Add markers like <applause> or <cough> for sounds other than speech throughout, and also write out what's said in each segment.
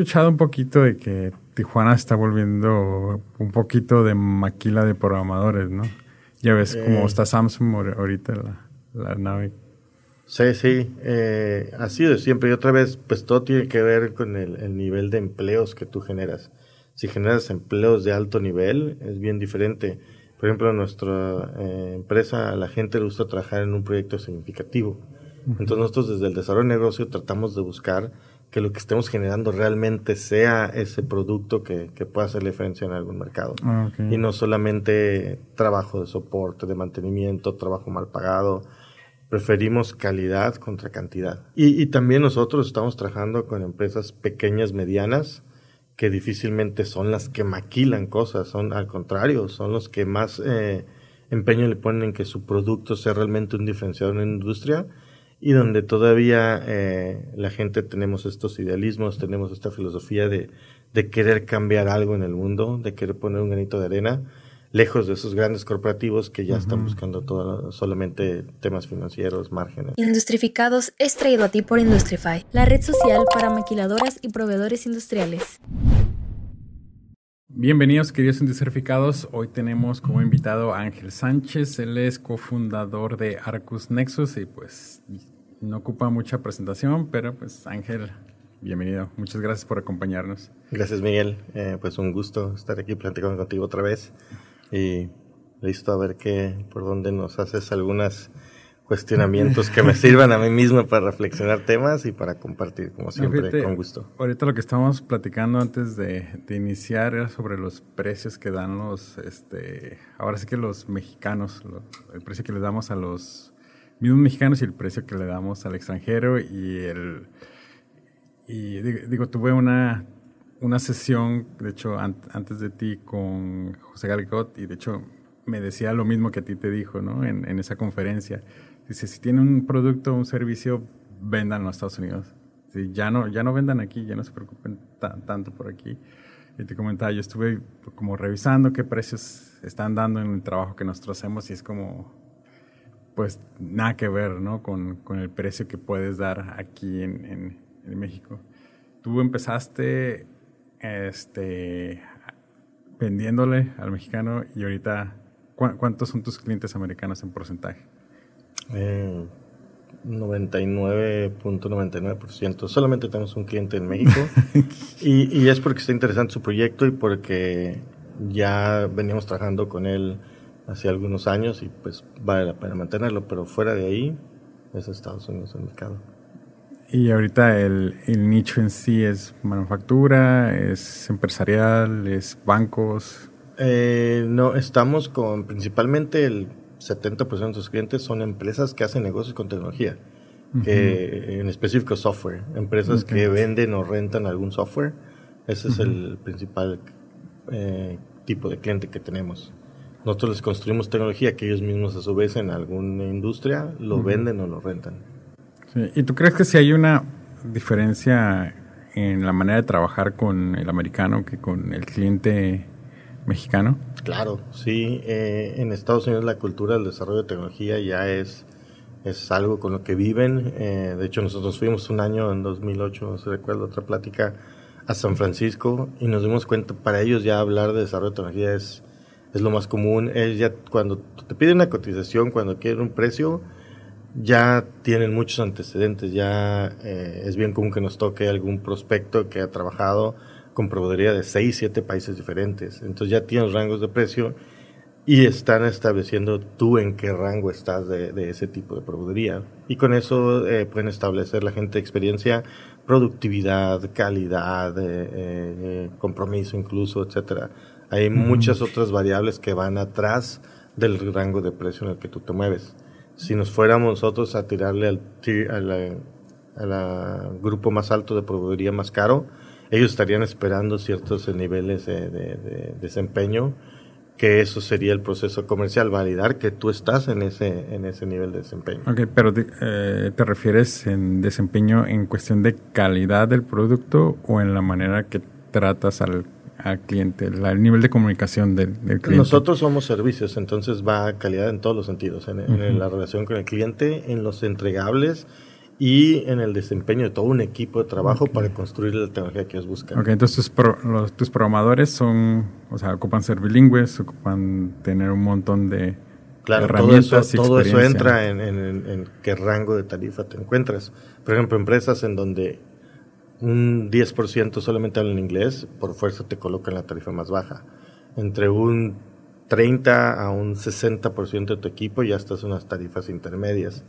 escuchado un poquito de que Tijuana está volviendo un poquito de maquila de programadores, ¿no? Ya ves cómo está Samsung ahorita la, la nave. Sí, sí, eh, así de siempre. Y otra vez, pues todo tiene que ver con el, nivel de empleos que tú generas. Si generas empleos de alto nivel, es bien diferente. Por ejemplo, en nuestra eh, empresa a la gente le gusta trabajar en un proyecto significativo. Entonces nosotros desde el desarrollo de negocio tratamos de buscar que lo que estemos generando realmente sea ese producto que, que pueda hacer la diferencia en algún mercado. Ah, y no solamente trabajo de soporte, de mantenimiento, trabajo mal pagado. Preferimos calidad contra cantidad. Y, y también nosotros estamos trabajando con empresas pequeñas, medianas, que difícilmente son las que maquilan cosas, son al contrario, son los que más eh, empeño le ponen en que su producto sea realmente un diferenciador en la industria y donde todavía eh, la gente tenemos estos idealismos, tenemos esta filosofía de, querer cambiar algo en el mundo, de querer poner un granito de arena, lejos de esos grandes corporativos que ya están buscando todo, solamente temas financieros, márgenes. Industrificados es traído a ti por Industrify, la red social para maquiladoras y proveedores industriales. Bienvenidos, queridos industrificados. Hoy tenemos como invitado a Ángel Sánchez. Él es cofundador de Arcus Nexus y pues no ocupa mucha presentación, pero pues Ángel, bienvenido. Muchas gracias por acompañarnos. Gracias, Miguel. Eh, pues un gusto estar aquí platicando contigo otra vez y listo a ver qué, por dónde nos haces algunas cuestionamientos que me <laughs> sirvan a mí mismo para reflexionar temas y para compartir, como siempre, con gusto. Ahorita lo que estábamos platicando antes de, iniciar era sobre los precios que dan los, este, ahora sí que los mexicanos, el precio que le damos a los mismos mexicanos y el precio que le damos al extranjero y el, y digo, tuve una, una sesión, de hecho, antes de ti con José Galgot y de hecho me decía lo mismo que a ti te dijo, ¿no? En, en esa conferencia Dice, si tienen un producto o un servicio, vendan en los Estados Unidos. ya, no, ya no vendan aquí, ya no se preocupen tanto por aquí. Y te comentaba, yo estuve como revisando qué precios están dando en el trabajo que nosotros hacemos y es como, pues nada que ver, ¿no? Con, con el precio que puedes dar aquí en, en, México. Tú empezaste este, vendiéndole al mexicano y ahorita, ¿cuántos son tus clientes americanos en porcentaje? Eh, 99.99%. Solamente tenemos un cliente en México. <laughs> y, y, es porque está interesante su proyecto y porque ya veníamos trabajando con él hace algunos años y pues vale la pena mantenerlo. Pero fuera de ahí es Estados Unidos el mercado. Y ahorita el, el nicho en sí es manufactura, es empresarial, es bancos. Eh, no, estamos con principalmente el 70% de sus clientes son empresas que hacen negocios con tecnología, que en específico software, empresas que venden o rentan algún software. Ese es el principal eh, tipo de cliente que tenemos. Nosotros les construimos tecnología que ellos mismos a su vez en alguna industria lo venden o lo rentan. ¿Y tú crees que si hay una diferencia en la manera de trabajar con el americano que con el cliente mexicano? Claro, sí. Eh, en Estados Unidos la cultura del desarrollo de tecnología ya es, es algo con lo que viven. Eh, de hecho, nosotros fuimos un año en 2008, se recuerda otra plática, a San Francisco y nos dimos cuenta, para ellos ya hablar de desarrollo de tecnología es, es lo más común. Es ya cuando te piden una cotización, cuando quieren un precio, ya tienen muchos antecedentes, ya eh, es bien común que nos toque algún prospecto que ha trabajado con proveeduría de 6, 7 países diferentes. Entonces ya tienes rangos de precio y están estableciendo tú en qué rango estás de, ese tipo de proveeduría. Y con eso eh, pueden establecer la gente experiencia, productividad, calidad, eh, eh, compromiso incluso, etcétera. Hay muchas otras variables que van atrás del rango de precio en el que tú te mueves. Si nos fuéramos nosotros a tirarle al, al grupo más alto de proveeduría más caro, ellos estarían esperando ciertos niveles de, desempeño, que eso sería el proceso comercial, validar que tú estás en ese, en ese nivel de desempeño. Ok, pero eh, te refieres en desempeño en cuestión de calidad del producto o en la manera que tratas al, cliente, el nivel de comunicación del, cliente. Nosotros somos servicios, entonces va a calidad en todos los sentidos, en, en, la relación con el cliente, en los entregables y en el desempeño de todo un equipo de trabajo para construir la tecnología que ellos buscan. Ok, entonces tus, tus programadores son, o sea, ocupan ser bilingües, ocupan tener un montón de claro, todo eso, todo eso entra en, en, qué rango de tarifa te encuentras. Por ejemplo, empresas en donde un 10% solamente hablan inglés, por fuerza te colocan la tarifa más baja. Entre un 30 a un 60% de tu equipo ya estás en unas tarifas intermedias.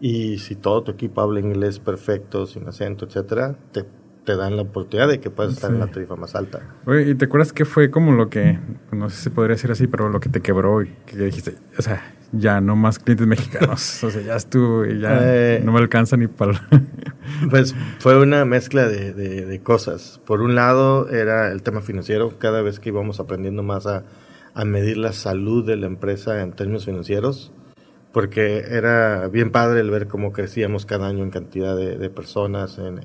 Y si todo tu equipo habla inglés perfecto, sin acento, etcétera, te, te dan la oportunidad de que puedas estar en la tarifa más alta. Oye, ¿y te acuerdas qué fue como lo que, no sé si podría decir así, pero lo que te quebró y que dijiste, o sea, ya no más clientes mexicanos, o sea, ya estuvo y ya eh, no me alcanza ni para... <laughs> pues fue una mezcla de, de, de, cosas. Por un lado era el tema financiero, cada vez que íbamos aprendiendo más a, a medir la salud de la empresa en términos financieros, porque era bien padre el ver cómo crecíamos cada año en cantidad de, personas, en,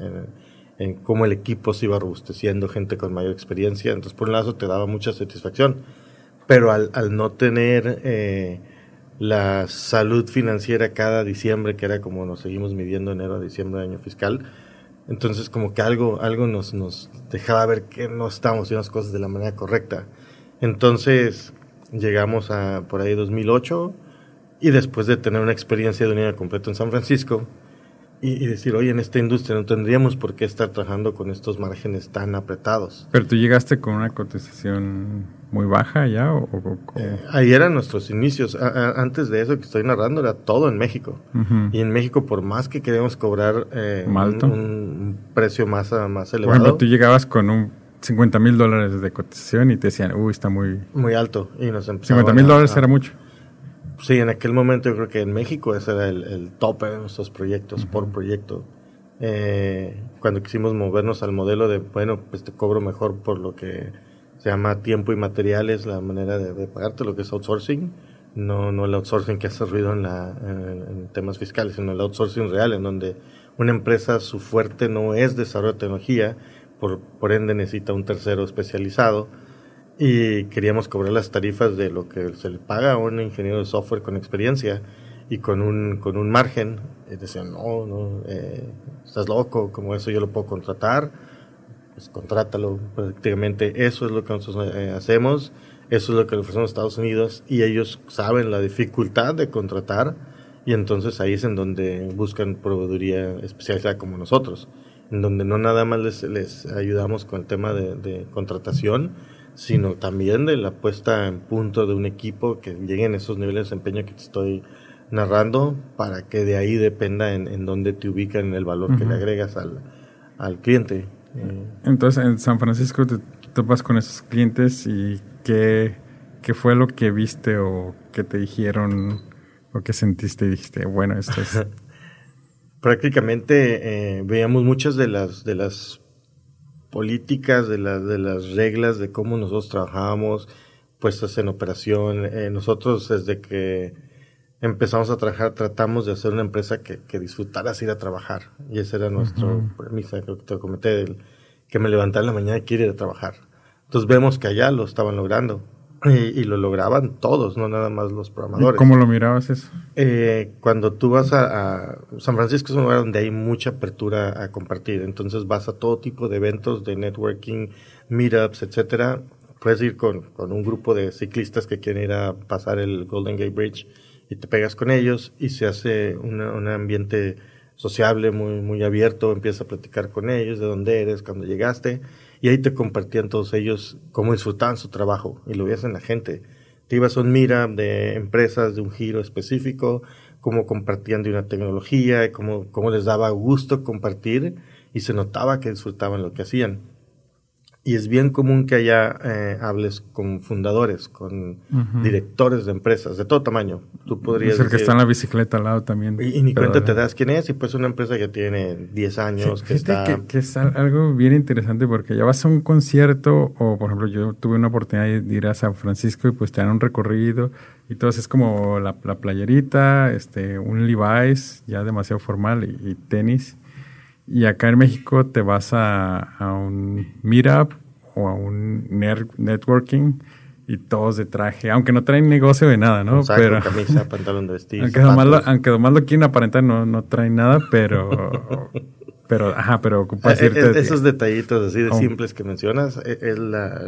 en, cómo el equipo se iba robusteciendo, gente con mayor experiencia. Entonces, por un lado, te daba mucha satisfacción, pero al, al no tener eh, la salud financiera cada diciembre, que era como nos seguimos midiendo enero a diciembre año fiscal, entonces como que algo, algo nos, dejaba ver que no estábamos haciendo las cosas de la manera correcta. Entonces llegamos a por ahí 2008 y después de tener una experiencia de unidad completa en San Francisco y, decir, oye, en esta industria no tendríamos por qué estar trabajando con estos márgenes tan apretados. Pero tú llegaste con una cotización muy baja ya o, eh, ahí eran nuestros inicios. antes de eso que estoy narrando era todo en México. Y en México por más que queríamos cobrar eh, un, precio más, más elevado. Bueno, tú llegabas con un 50 mil dólares de cotización y te decían, uy, está muy... Muy alto. Y nos 50 mil dólares era mucho. Sí, en aquel momento yo creo que en México ese era el, tope de nuestros proyectos por proyecto. Eh, cuando quisimos movernos al modelo de, bueno, pues te cobro mejor por lo que se llama tiempo y materiales, la manera de, pagarte, lo que es outsourcing. No, no el outsourcing que hace ruido en, la, en, temas fiscales, sino el outsourcing real, en donde una empresa su fuerte no es desarrollo de tecnología, por, por ende necesita un tercero especializado y queríamos cobrar las tarifas de lo que se le paga a un ingeniero de software con experiencia y con un, con un margen. Y decían, no, no, eh, estás loco, como eso yo lo puedo contratar, pues contrátalo. Prácticamente eso es lo que nosotros eh, hacemos, eso es lo que le ofrecemos a Estados Unidos y ellos saben la dificultad de contratar y entonces ahí es en donde buscan proveeduría especializada como nosotros, en donde no nada más les, les ayudamos con el tema de contratación, sino también de la puesta en punto de un equipo que lleguen a esos niveles de desempeño que te estoy narrando para que de ahí dependa en, en dónde te ubican en el valor que le agregas al, al cliente. Entonces, en San Francisco te topas con esos clientes y qué, qué fue lo que viste o qué te dijeron o qué sentiste y dijiste, bueno, esto es... <laughs> Prácticamente eh, veíamos muchas de las, de las políticas, de, las de las reglas de cómo nosotros trabajábamos puestas en operación. Eh, nosotros desde que empezamos a trabajar tratamos de hacer una empresa que, que disfrutaras ir a trabajar. Y esa era nuestra premisa, creo que te comenté, que me levantaba en la mañana y quiero ir a trabajar. Entonces vemos que allá lo estaban logrando. Y, lo lograban todos, no nada más los programadores. ¿Cómo lo mirabas eso? Eh, cuando tú vas a, San Francisco es un lugar donde hay mucha apertura a compartir, entonces vas a todo tipo de eventos de networking, meetups, etcétera. Puedes ir con, con un grupo de ciclistas que quieren ir a pasar el Golden Gate Bridge y te pegas con ellos y se hace un ambiente sociable, muy, muy abierto, empiezas a platicar con ellos, de dónde eres, cuando llegaste y ahí te compartían todos ellos cómo disfrutaban su trabajo y lo veías en la gente. Te ibas a un mira de empresas de un giro específico, cómo compartían de una tecnología, cómo, cómo les daba gusto compartir y se notaba que disfrutaban lo que hacían. Y es bien común que haya eh, hables con fundadores, con directores de empresas de todo tamaño. Tú podrías es el que está en la bicicleta al lado también. Y, ni cuenta te das quién es, y pues una empresa que tiene 10 años, que está... Que, es algo bien interesante porque ya vas a un concierto, o por ejemplo yo tuve una oportunidad de ir a San Francisco y pues te dan un recorrido, y todo es como la, playerita, este, un Levi's ya demasiado formal y tenis y acá en México te vas a, a un meetup o a un networking y todos de traje, aunque no traen negocio de nada, ¿no? Saco, pero camisa, <laughs> pantalón de vestir. aunque nomás, lo, aunque nomás lo quieren aparentar, no, no traen nada, pero pero ajá, pero ocupa eh, eh, esos detallitos así de simples que mencionas eh, es, la,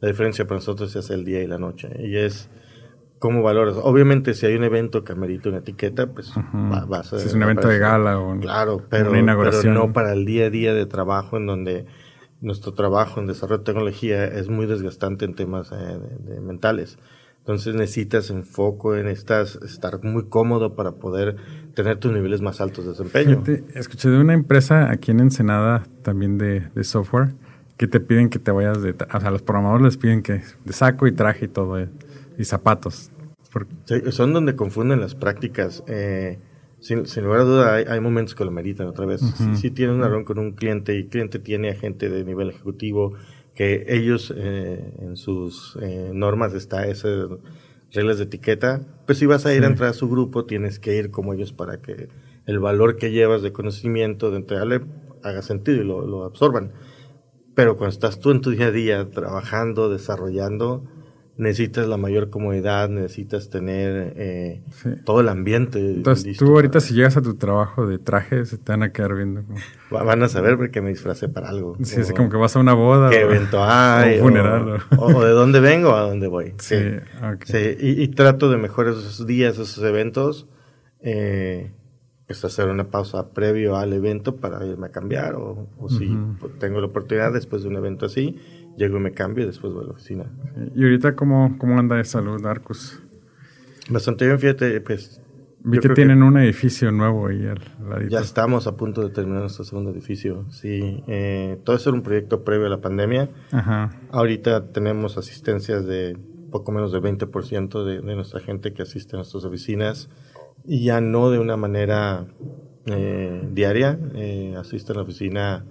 la, diferencia para nosotros es el día y la noche y es cómo valoras. Obviamente si hay un evento que amerita una etiqueta, pues va, vas a... Si es un evento de gala o claro, pero, una inauguración. pero no para el día a día de trabajo en donde nuestro trabajo en desarrollo de tecnología es muy desgastante en temas eh, mentales. Entonces necesitas enfoque, necesitas estar muy cómodo para poder tener tus niveles más altos de desempeño. escuché de una empresa aquí en Ensenada también de, de, software que te piden que te vayas de... O sea, los programadores les piden que de saco y traje y todo, eh, y zapatos. son donde confunden las prácticas. Eh, sin, lugar a duda, hay, momentos que lo meritan otra vez. Si, tienes una reunión con un cliente y el cliente tiene a gente de nivel ejecutivo, que ellos eh, en sus eh, normas está esas reglas de etiqueta, pues si vas a ir a entrar a su grupo, tienes que ir como ellos para que el valor que llevas de conocimiento, de entregarle, haga sentido y lo, lo absorban. Pero cuando estás tú en tu día a día trabajando, desarrollando, necesitas la mayor comodidad, necesitas tener eh, todo el ambiente. Entonces, tú ahorita si llegas a tu trabajo de traje, se te van a quedar viendo. Van a saber porque me disfracé para algo. Sí, es como que vas a una boda. ¿Qué evento <laughs> hay? O funeral. O, de dónde vengo a dónde voy. Sí, sí. Y, trato de mejorar esos días, esos eventos. Eh, pues hacer una pausa previo al evento para irme a cambiar o, si tengo la oportunidad después de un evento así, llego y me cambio y después voy a la oficina. ¿Y ahorita cómo, cómo anda de salud, Arcus? Bastante bien, fíjate, pues... Vi que tienen un edificio nuevo ahí al ladito. Ya estamos a punto de terminar nuestro segundo edificio, sí. Eh, todo eso era un proyecto previo a la pandemia. Ajá. Ahorita tenemos asistencias de poco menos del 20% de, de nuestra gente que asiste a nuestras oficinas y ya no de una manera eh, diaria. Eh, asiste a la oficina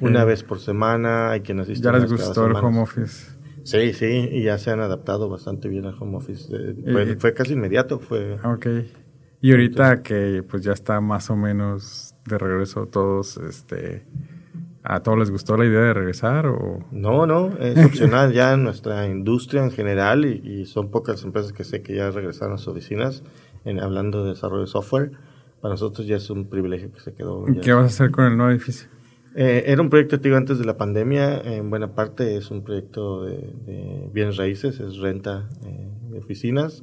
una vez por semana, hay quien asiste. ¿Ya les gustó el home office? Sí, sí, y ya se han adaptado bastante bien al home office. Eh, fue, casi inmediato. Fue, ok. Y ahorita que pues ya está más o menos de regreso todos, este, ¿a todos les gustó la idea de regresar o...? No, no, es <laughs> opcional ya en nuestra industria en general y, y, son pocas empresas que sé que ya regresaron a sus oficinas en, hablando de desarrollo de software. Para nosotros ya es un privilegio que se quedó. ¿Qué vas a hacer con el nuevo edificio? Eh, era un proyecto activo antes de la pandemia. En buena parte es un proyecto de, bienes raíces, es renta eh, de oficinas.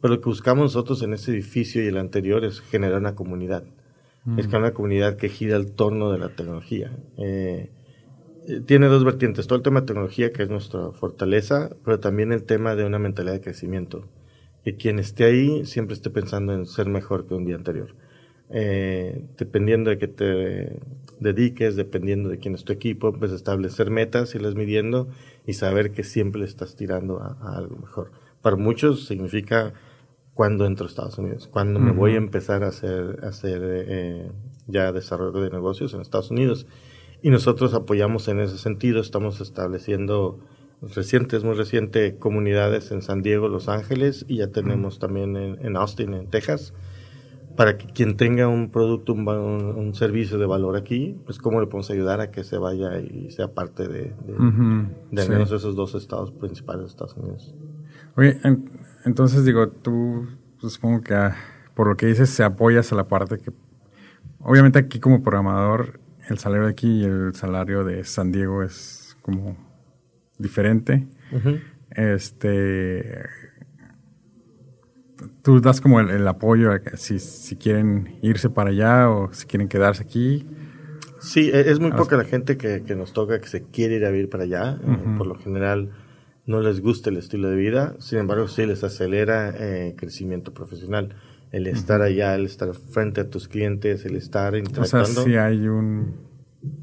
Pero lo que buscamos nosotros en ese edificio y el anterior es generar una comunidad. Es mm. crear una comunidad que gira al torno de la tecnología. Eh, tiene dos vertientes. Todo el tema de tecnología, que es nuestra fortaleza, pero también el tema de una mentalidad de crecimiento. Que quien esté ahí siempre esté pensando en ser mejor que un día anterior. Eh, dependiendo de que te dediques, dependiendo de quién es tu equipo, pues establecer metas, irlas midiendo y saber que siempre estás tirando a, algo mejor. Para muchos significa cuando entro a Estados Unidos, cuando me voy a empezar a hacer, hacer eh, ya desarrollo de negocios en Estados Unidos. Y nosotros apoyamos en ese sentido, estamos estableciendo recientes, muy reciente, comunidades en San Diego, Los Ángeles y ya tenemos también en, en Austin, en Texas para que quien tenga un producto, un, un, servicio de valor aquí, pues cómo le podemos ayudar a que se vaya y sea parte de, de, al menos esos dos estados principales de Estados Unidos. Oye, entonces digo, tú pues, supongo que ah, por lo que dices se apoyas a la parte que, obviamente aquí como programador, el salario de aquí y el salario de San Diego es como diferente. Este tú das como el, apoyo a si, si, quieren irse para allá o si quieren quedarse aquí. Sí, e, es muy poca la gente que, que, nos toca que se quiere ir a vivir para allá. Eh, por lo general no les gusta el estilo de vida, sin embargo sí les acelera eh, crecimiento profesional. El estar allá, el estar frente a tus clientes, el estar interactuando. O sea, sí hay un,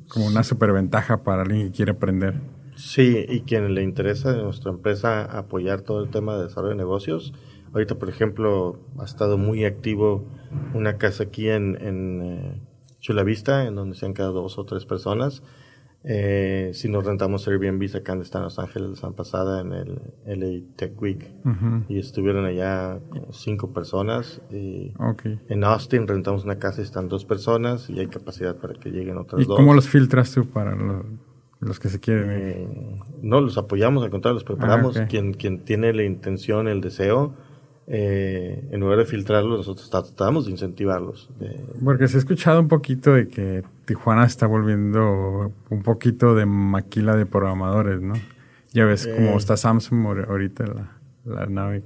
como una superventaja para alguien que quiere aprender. Sí, y quien le interesa de nuestra empresa apoyar todo el tema de desarrollo de negocios, Ahorita, por ejemplo, ha estado muy activo una casa aquí en, en eh, Chula Vista, en donde se han quedado dos o tres personas. Eh, si nos rentamos Airbnb acá en Los Ángeles la semana pasada en el LA Tech Week y estuvieron allá cinco personas. Y En Austin rentamos una casa y están dos personas y hay capacidad para que lleguen otras dos. ¿Y cómo los filtras tú para los que se quieren. Eh, no, los apoyamos, al contrario, los preparamos. Ah, quien, quien tiene la intención, el deseo, eh, en lugar de filtrarlos, nosotros tratamos de incentivarlos. Porque se ha escuchado un poquito de que Tijuana está volviendo un poquito de maquila de programadores, ¿no? Ya ves cómo eh. está Samsung ahorita la, la nave.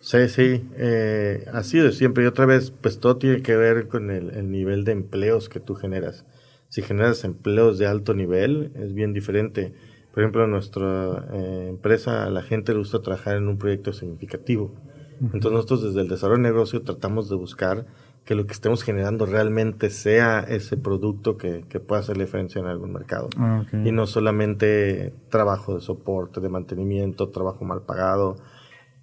Sí, sí, eh, así de siempre. Y otra vez, pues todo tiene que ver con el, el nivel de empleos que tú generas. Si generas empleos de alto nivel, es bien diferente. Por ejemplo, en nuestra eh, empresa a la gente le gusta trabajar en un proyecto significativo. Entonces nosotros desde el desarrollo de negocio tratamos de buscar que lo que estemos generando realmente sea ese producto que, que pueda hacer la diferencia en algún mercado. Ah, y no solamente trabajo de soporte, de mantenimiento, trabajo mal pagado.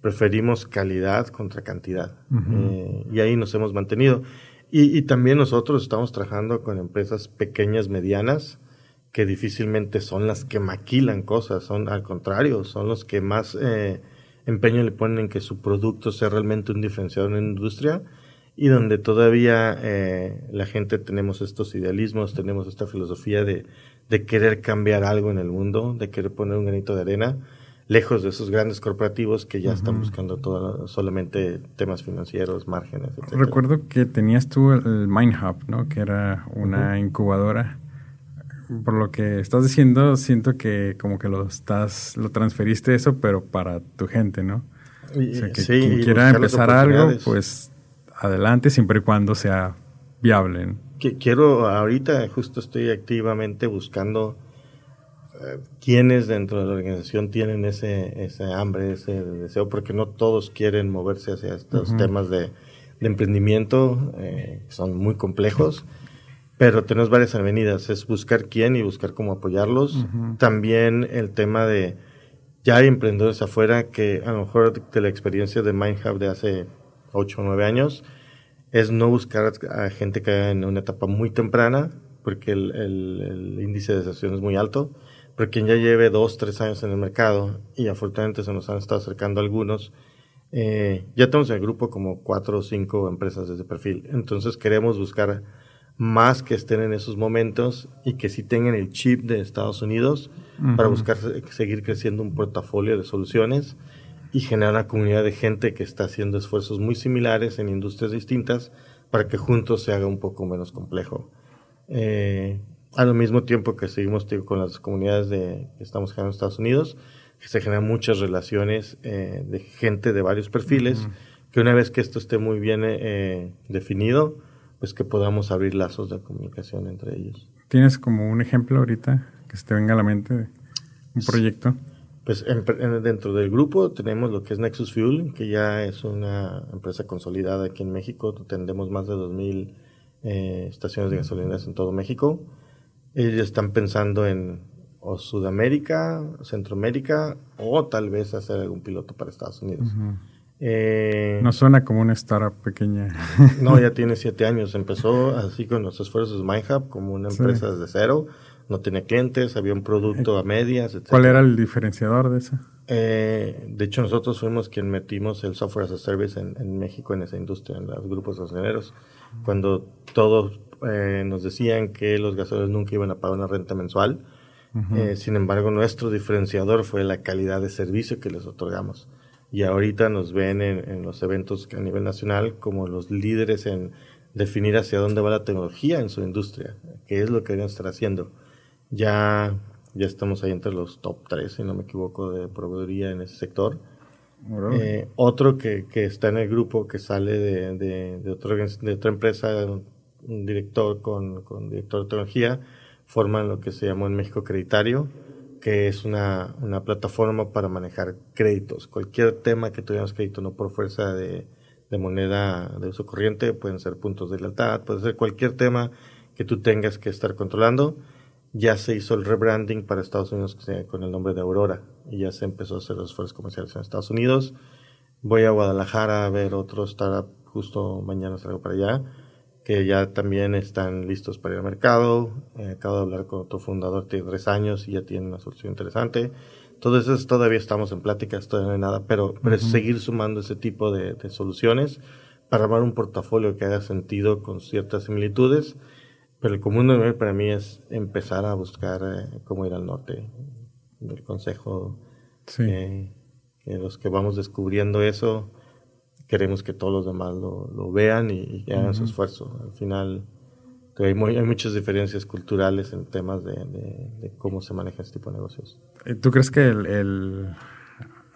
Preferimos calidad contra cantidad. Eh, y ahí nos hemos mantenido. Y, y, también nosotros estamos trabajando con empresas pequeñas, medianas, que difícilmente son las que maquilan cosas, son al contrario, son los que más eh, empeño le ponen en que su producto sea realmente un diferenciador en la industria y donde todavía eh, la gente tenemos estos idealismos, tenemos esta filosofía de, de, querer cambiar algo en el mundo, de querer poner un granito de arena, lejos de esos grandes corporativos que ya están buscando todo, solamente temas financieros, márgenes, etc. Recuerdo que tenías tú el MindHub, ¿no? que era una incubadora por lo que estás diciendo, siento que como que lo estás, lo transferiste eso, pero para tu gente, ¿no? o sea, que quien quiera empezar algo, pues adelante, siempre y cuando sea viable. Quiero, ahorita justo estoy activamente buscando eh, quiénes dentro de la organización tienen ese, ese hambre, ese deseo, porque no todos quieren moverse hacia estos temas de, emprendimiento, eh, que son muy complejos. Pero tenemos varias avenidas, es buscar quién y buscar cómo apoyarlos. También el tema de, ya hay emprendedores afuera que a lo mejor de la experiencia de MindHub de hace 8 o 9 años, es no buscar a gente que haya en una etapa muy temprana, porque el, el, índice de deserción es muy alto, pero quien ya lleve 2, 3 años en el mercado, y afortunadamente se nos han estado acercando algunos, eh, ya tenemos en el grupo como 4 o 5 empresas de ese perfil. Entonces queremos buscar más que estén en esos momentos y que sí tengan el chip de Estados Unidos para buscar seguir creciendo un portafolio de soluciones y generar una comunidad de gente que está haciendo esfuerzos muy similares en industrias distintas para que juntos se haga un poco menos complejo. Eh, al mismo tiempo que seguimos con las comunidades de, que estamos generando en Estados Unidos, que se generan muchas relaciones eh, de gente de varios perfiles, que una vez que esto esté muy bien eh, definido, pues que podamos abrir lazos de comunicación entre ellos. ¿Tienes como un ejemplo ahorita que se te venga a la mente un proyecto? Pues dentro del grupo tenemos lo que es Nexus Fuel, que ya es una empresa consolidada aquí en México. Tenemos más de 2.000 eh, estaciones de gasolineras en todo México. Ellos están pensando en o Sudamérica, Centroamérica o tal vez hacer algún piloto para Estados Unidos. Eh, no suena como una startup pequeña. <laughs> no, ya tiene siete <laughs> años. Empezó así con los esfuerzos de MindHub como una empresa desde cero. No tenía clientes, había un producto a medias, etc. ¿Cuál era el diferenciador de eso? Eh, de hecho, nosotros fuimos quien metimos el software as a service en, México en esa industria, en los grupos gasolineros. Cuando todos eh, nos decían que los gasolineros nunca iban a pagar una renta mensual. sin embargo, nuestro diferenciador fue la calidad de servicio que les otorgamos y ahorita nos ven en, los eventos a nivel nacional como los líderes en definir hacia dónde va la tecnología en su industria, qué es lo que deben estar haciendo. Ya, ya estamos ahí entre los top 3, si no me equivoco, de proveeduría en ese sector. Eh, otro que, que, está en el grupo que sale de, de, de, otra empresa, un director con, con director de tecnología, forman lo que se llamó en México Creditario, que es una, una, plataforma para manejar créditos. Cualquier tema que tuviéramos crédito, no por fuerza de, de, moneda de uso corriente, pueden ser puntos de lealtad, puede ser cualquier tema que tú tengas que estar controlando. Ya se hizo el rebranding para Estados Unidos con el nombre de Aurora y ya se empezó a hacer los esfuerzos comerciales en Estados Unidos. Voy a Guadalajara a ver otro startup, justo mañana salgo para allá que ya también están listos para ir al mercado. Eh, acabo de hablar con otro fundador, tiene tres años y ya tiene una solución interesante. Entonces, todavía estamos en pláticas, todavía no hay nada, pero, pero es seguir sumando ese tipo de, de, soluciones para armar un portafolio que haga sentido con ciertas similitudes Pero el común para mí es empezar a buscar eh, cómo ir al norte. El consejo que los que vamos descubriendo eso, queremos que todos los demás lo, vean y, hagan su esfuerzo. Al final hay, hay, muchas diferencias culturales en temas de, cómo se maneja este tipo de negocios. ¿Tú crees que el,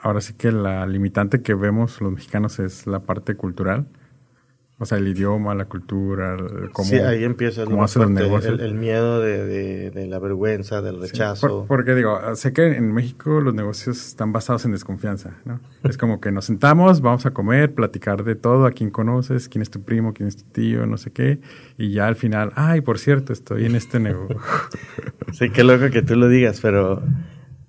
ahora sí que la limitante que vemos los mexicanos es la parte cultural? O sea, el idioma, la cultura, cómo, sí, ahí empieza cómo los negocios. El, miedo de, de, la vergüenza, del rechazo. porque digo, sé que en México los negocios están basados en desconfianza, ¿no? es como que nos sentamos, vamos a comer, platicar de todo, a quién conoces, quién es tu primo, quién es tu tío, no sé qué, y ya al final, ay, por cierto, estoy en este negocio. <laughs> sí, qué loco que tú lo digas, pero...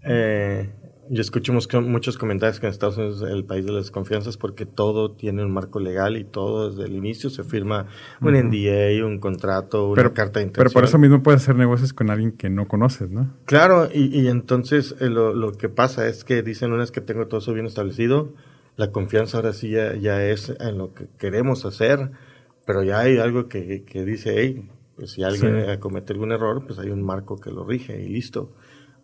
Eh, yo escucho muchos comentarios que en Estados Unidos es el país de las desconfianzas porque todo tiene un marco legal y todo desde el inicio se firma un NDA, un contrato, una carta de intención. Pero por eso mismo puedes hacer negocios con alguien que no conoces, ¿no? Claro, y, y entonces eh, lo, lo, que pasa es que dicen una vez que tengo todo eso bien establecido, la confianza ahora sí ya, ya es en lo que queremos hacer, pero ya hay algo que, que dice, hey, pues si alguien comete algún error, pues hay un marco que lo rige y listo.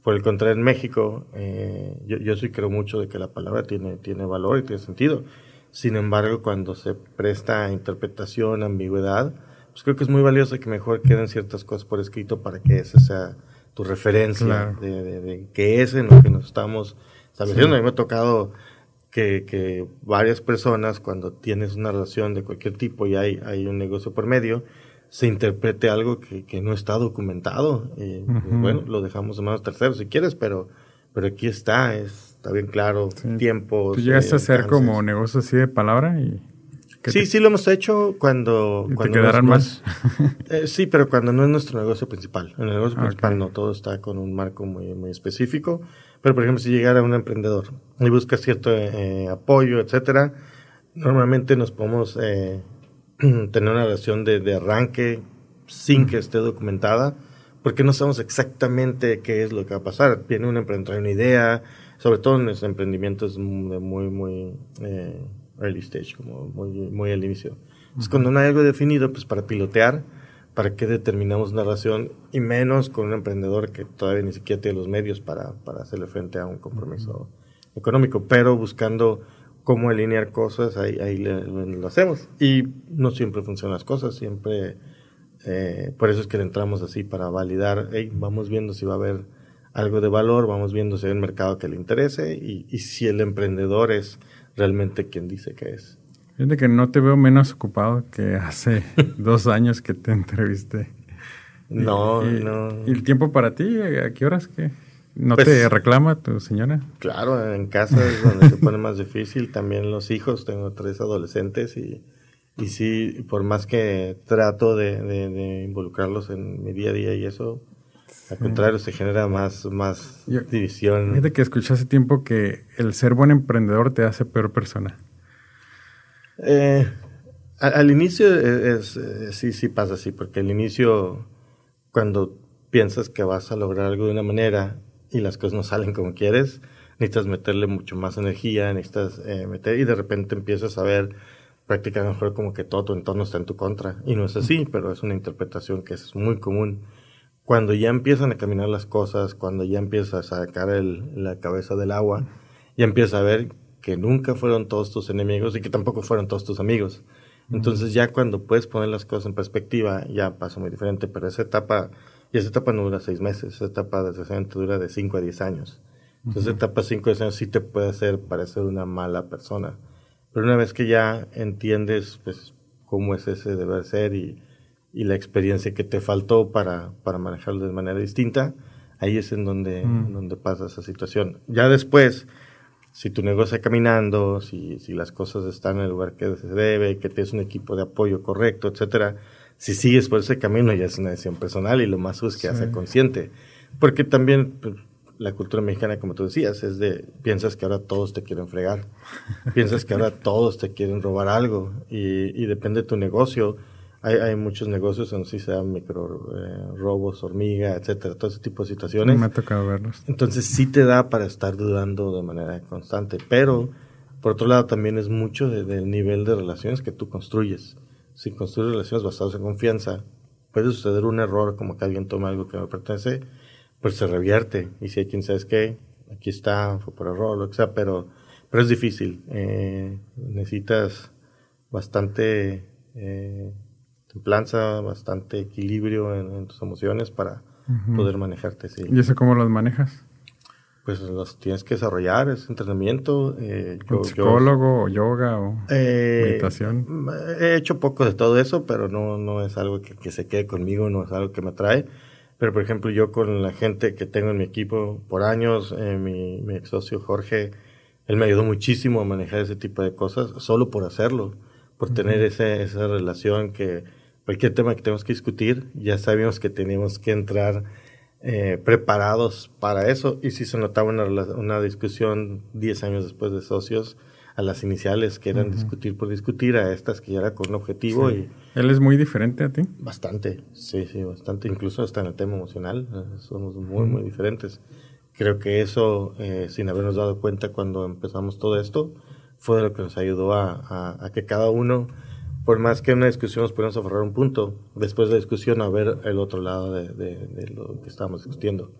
Por el contrario, en México, eh, yo, yo, sí creo mucho de que la palabra tiene, tiene valor y tiene sentido. Sin embargo, cuando se presta a interpretación, ambigüedad, pues creo que es muy valioso que mejor queden ciertas cosas por escrito para que esa sea tu referencia de, de, de, qué es en lo que nos estamos estableciendo. A mí me ha tocado que, que, varias personas, cuando tienes una relación de cualquier tipo y hay, hay un negocio por medio, se interprete algo que, que no está documentado. y pues, bueno, lo dejamos en manos terceros si quieres, pero, pero aquí está, está bien claro, tiempo. ¿Tú llegaste a hacer como negocio así de palabra? y Sí, sí lo hemos hecho cuando... te quedarán más? <laughs> Eh, sí, pero cuando no es nuestro negocio principal. En el negocio principal no, todo está con un marco muy, muy específico. Pero, por ejemplo, si llegara un emprendedor y busca cierto eh, apoyo, etcétera, normalmente nos podemos eh, <clears throat> tener una relación de, arranque sin que esté documentada, porque no sabemos exactamente qué es lo que va a pasar. Viene un emprendedor, una idea, sobre todo en los emprendimientos muy, muy, muy eh, early stage, como muy, muy al inicio. Entonces, cuando no hay algo definido, pues para pilotear, ¿para qué determinamos una relación? Y menos con un emprendedor que todavía ni siquiera tiene los medios para, para hacerle frente a un compromiso económico, pero buscando cómo alinear cosas, ahí, ahí lo, hacemos. Y no siempre funcionan las cosas, siempre, eh, por eso es que entramos así para validar, vamos viendo si va a haber algo de valor, vamos viendo si hay un mercado que le interese y, y si el emprendedor es realmente quien dice que es. Fíjate que no te veo menos ocupado que hace <laughs> dos años que te entrevisté. No, no. ¿Y el tiempo para ti? ¿A qué horas? ¿Qué? ¿No te pues, reclama tu señora? Claro, en casa es donde se pone más difícil. También los hijos, tengo tres adolescentes y, y sí, por más que trato de, involucrarlos en mi día a día y eso, al contrario, se genera más, más división. Fíjate que escuché hace tiempo que el ser buen emprendedor te hace peor persona. Eh, al, inicio es, sí, sí pasa así, porque al inicio, cuando piensas que vas a lograr algo de una manera y las cosas no salen como quieres, necesitas meterle mucho más energía, necesitas eh, meter y de repente empiezas a ver prácticamente mejor como que todo tu entorno está en tu contra. Y no es así, pero es una interpretación que es muy común. Cuando ya empiezan a caminar las cosas, cuando ya empiezas a sacar el, la cabeza del agua, ya empiezas a ver que nunca fueron todos tus enemigos y que tampoco fueron todos tus amigos. Entonces ya cuando puedes poner las cosas en perspectiva, ya pasa muy diferente, pero esa etapa y esa etapa no dura seis meses, esa etapa de desgraciadamente dura de 5 a 10 años. Entonces, esa etapa 5 a 10 años sí te puede hacer parecer una mala persona. Pero una vez que ya entiendes pues, cómo es ese deber ser y, y la experiencia que te faltó para, para manejarlo de manera distinta, ahí es en donde, donde pasa esa situación. Ya después, si tu negocio está caminando, si, si las cosas están en el lugar que se debe, que tienes un equipo de apoyo correcto, etcétera, si sigues por ese camino ya es una decisión personal y lo más es que hace consciente. Porque también pues, la cultura mexicana, como tú decías, es de, piensas que ahora todos te quieren fregar, <laughs> piensas que ahora todos te quieren robar algo y, y depende de tu negocio. Hay, hay muchos negocios donde sí se dan micro eh, robos, hormiga, etcétera, todo ese tipo de situaciones. Me ha tocado verlos. Entonces sí te da para estar dudando de manera constante, pero por otro lado también es mucho del nivel de relaciones que tú construyes si construyes relaciones basadas en confianza, puede suceder un error, como que alguien toma algo que no pertenece, pues se revierte. Y si hay quien sabe que aquí está, fue por error, lo que sea, pero, pero es difícil. Eh, necesitas bastante eh, templanza, bastante equilibrio en, tus emociones para poder manejarte. Sí. ¿Y eso cómo los manejas? Pues los tienes que desarrollar, es entrenamiento. Eh, psicólogo o yoga o eh, meditación? He hecho poco de todo eso, pero no, no es algo que, se quede conmigo, no es algo que me atrae. Pero, por ejemplo, yo con la gente que tengo en mi equipo por años, eh, mi, mi ex socio Jorge, él me ayudó muchísimo a manejar ese tipo de cosas, solo por hacerlo, por tener ese, esa relación que cualquier tema que tenemos que discutir, ya sabíamos que teníamos que entrar eh, preparados para eso. Y si se notaba una, una discusión 10 años después de socios, a las iniciales, que eran discutir por discutir, a estas que ya era con un objetivo. y ¿Él es muy diferente a ti? Bastante, sí, sí, bastante. Incluso hasta en el tema emocional, eh, somos muy, muy diferentes. Creo que eso, eh, sin habernos dado cuenta cuando empezamos todo esto, fue lo que nos ayudó a, a que cada uno por más que en una discusión nos podemos aferrar un punto, después de la discusión a ver el otro lado de, lo que estábamos discutiendo.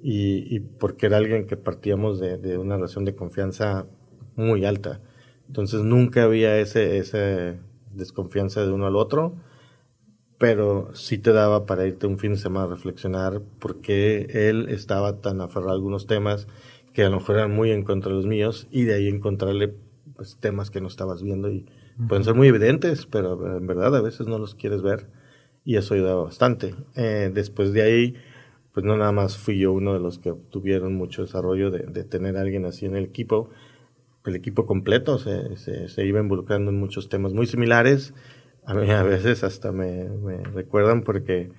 Y, porque era alguien que partíamos de, una relación de confianza muy alta. Entonces nunca había ese, esa desconfianza de uno al otro, pero sí te daba para irte un fin de semana a reflexionar por qué él estaba tan aferrado a algunos temas que a lo mejor eran muy en contra de los míos y de ahí encontrarle pues, temas que no estabas viendo y Pueden ser muy evidentes, pero en verdad a veces no los quieres ver y eso ayudaba bastante. Eh, después de ahí, pues no nada más fui yo uno de los que tuvieron mucho desarrollo de, tener a alguien así en el equipo. El equipo completo se, se, iba involucrando en muchos temas muy similares. A mí a veces hasta me, recuerdan porque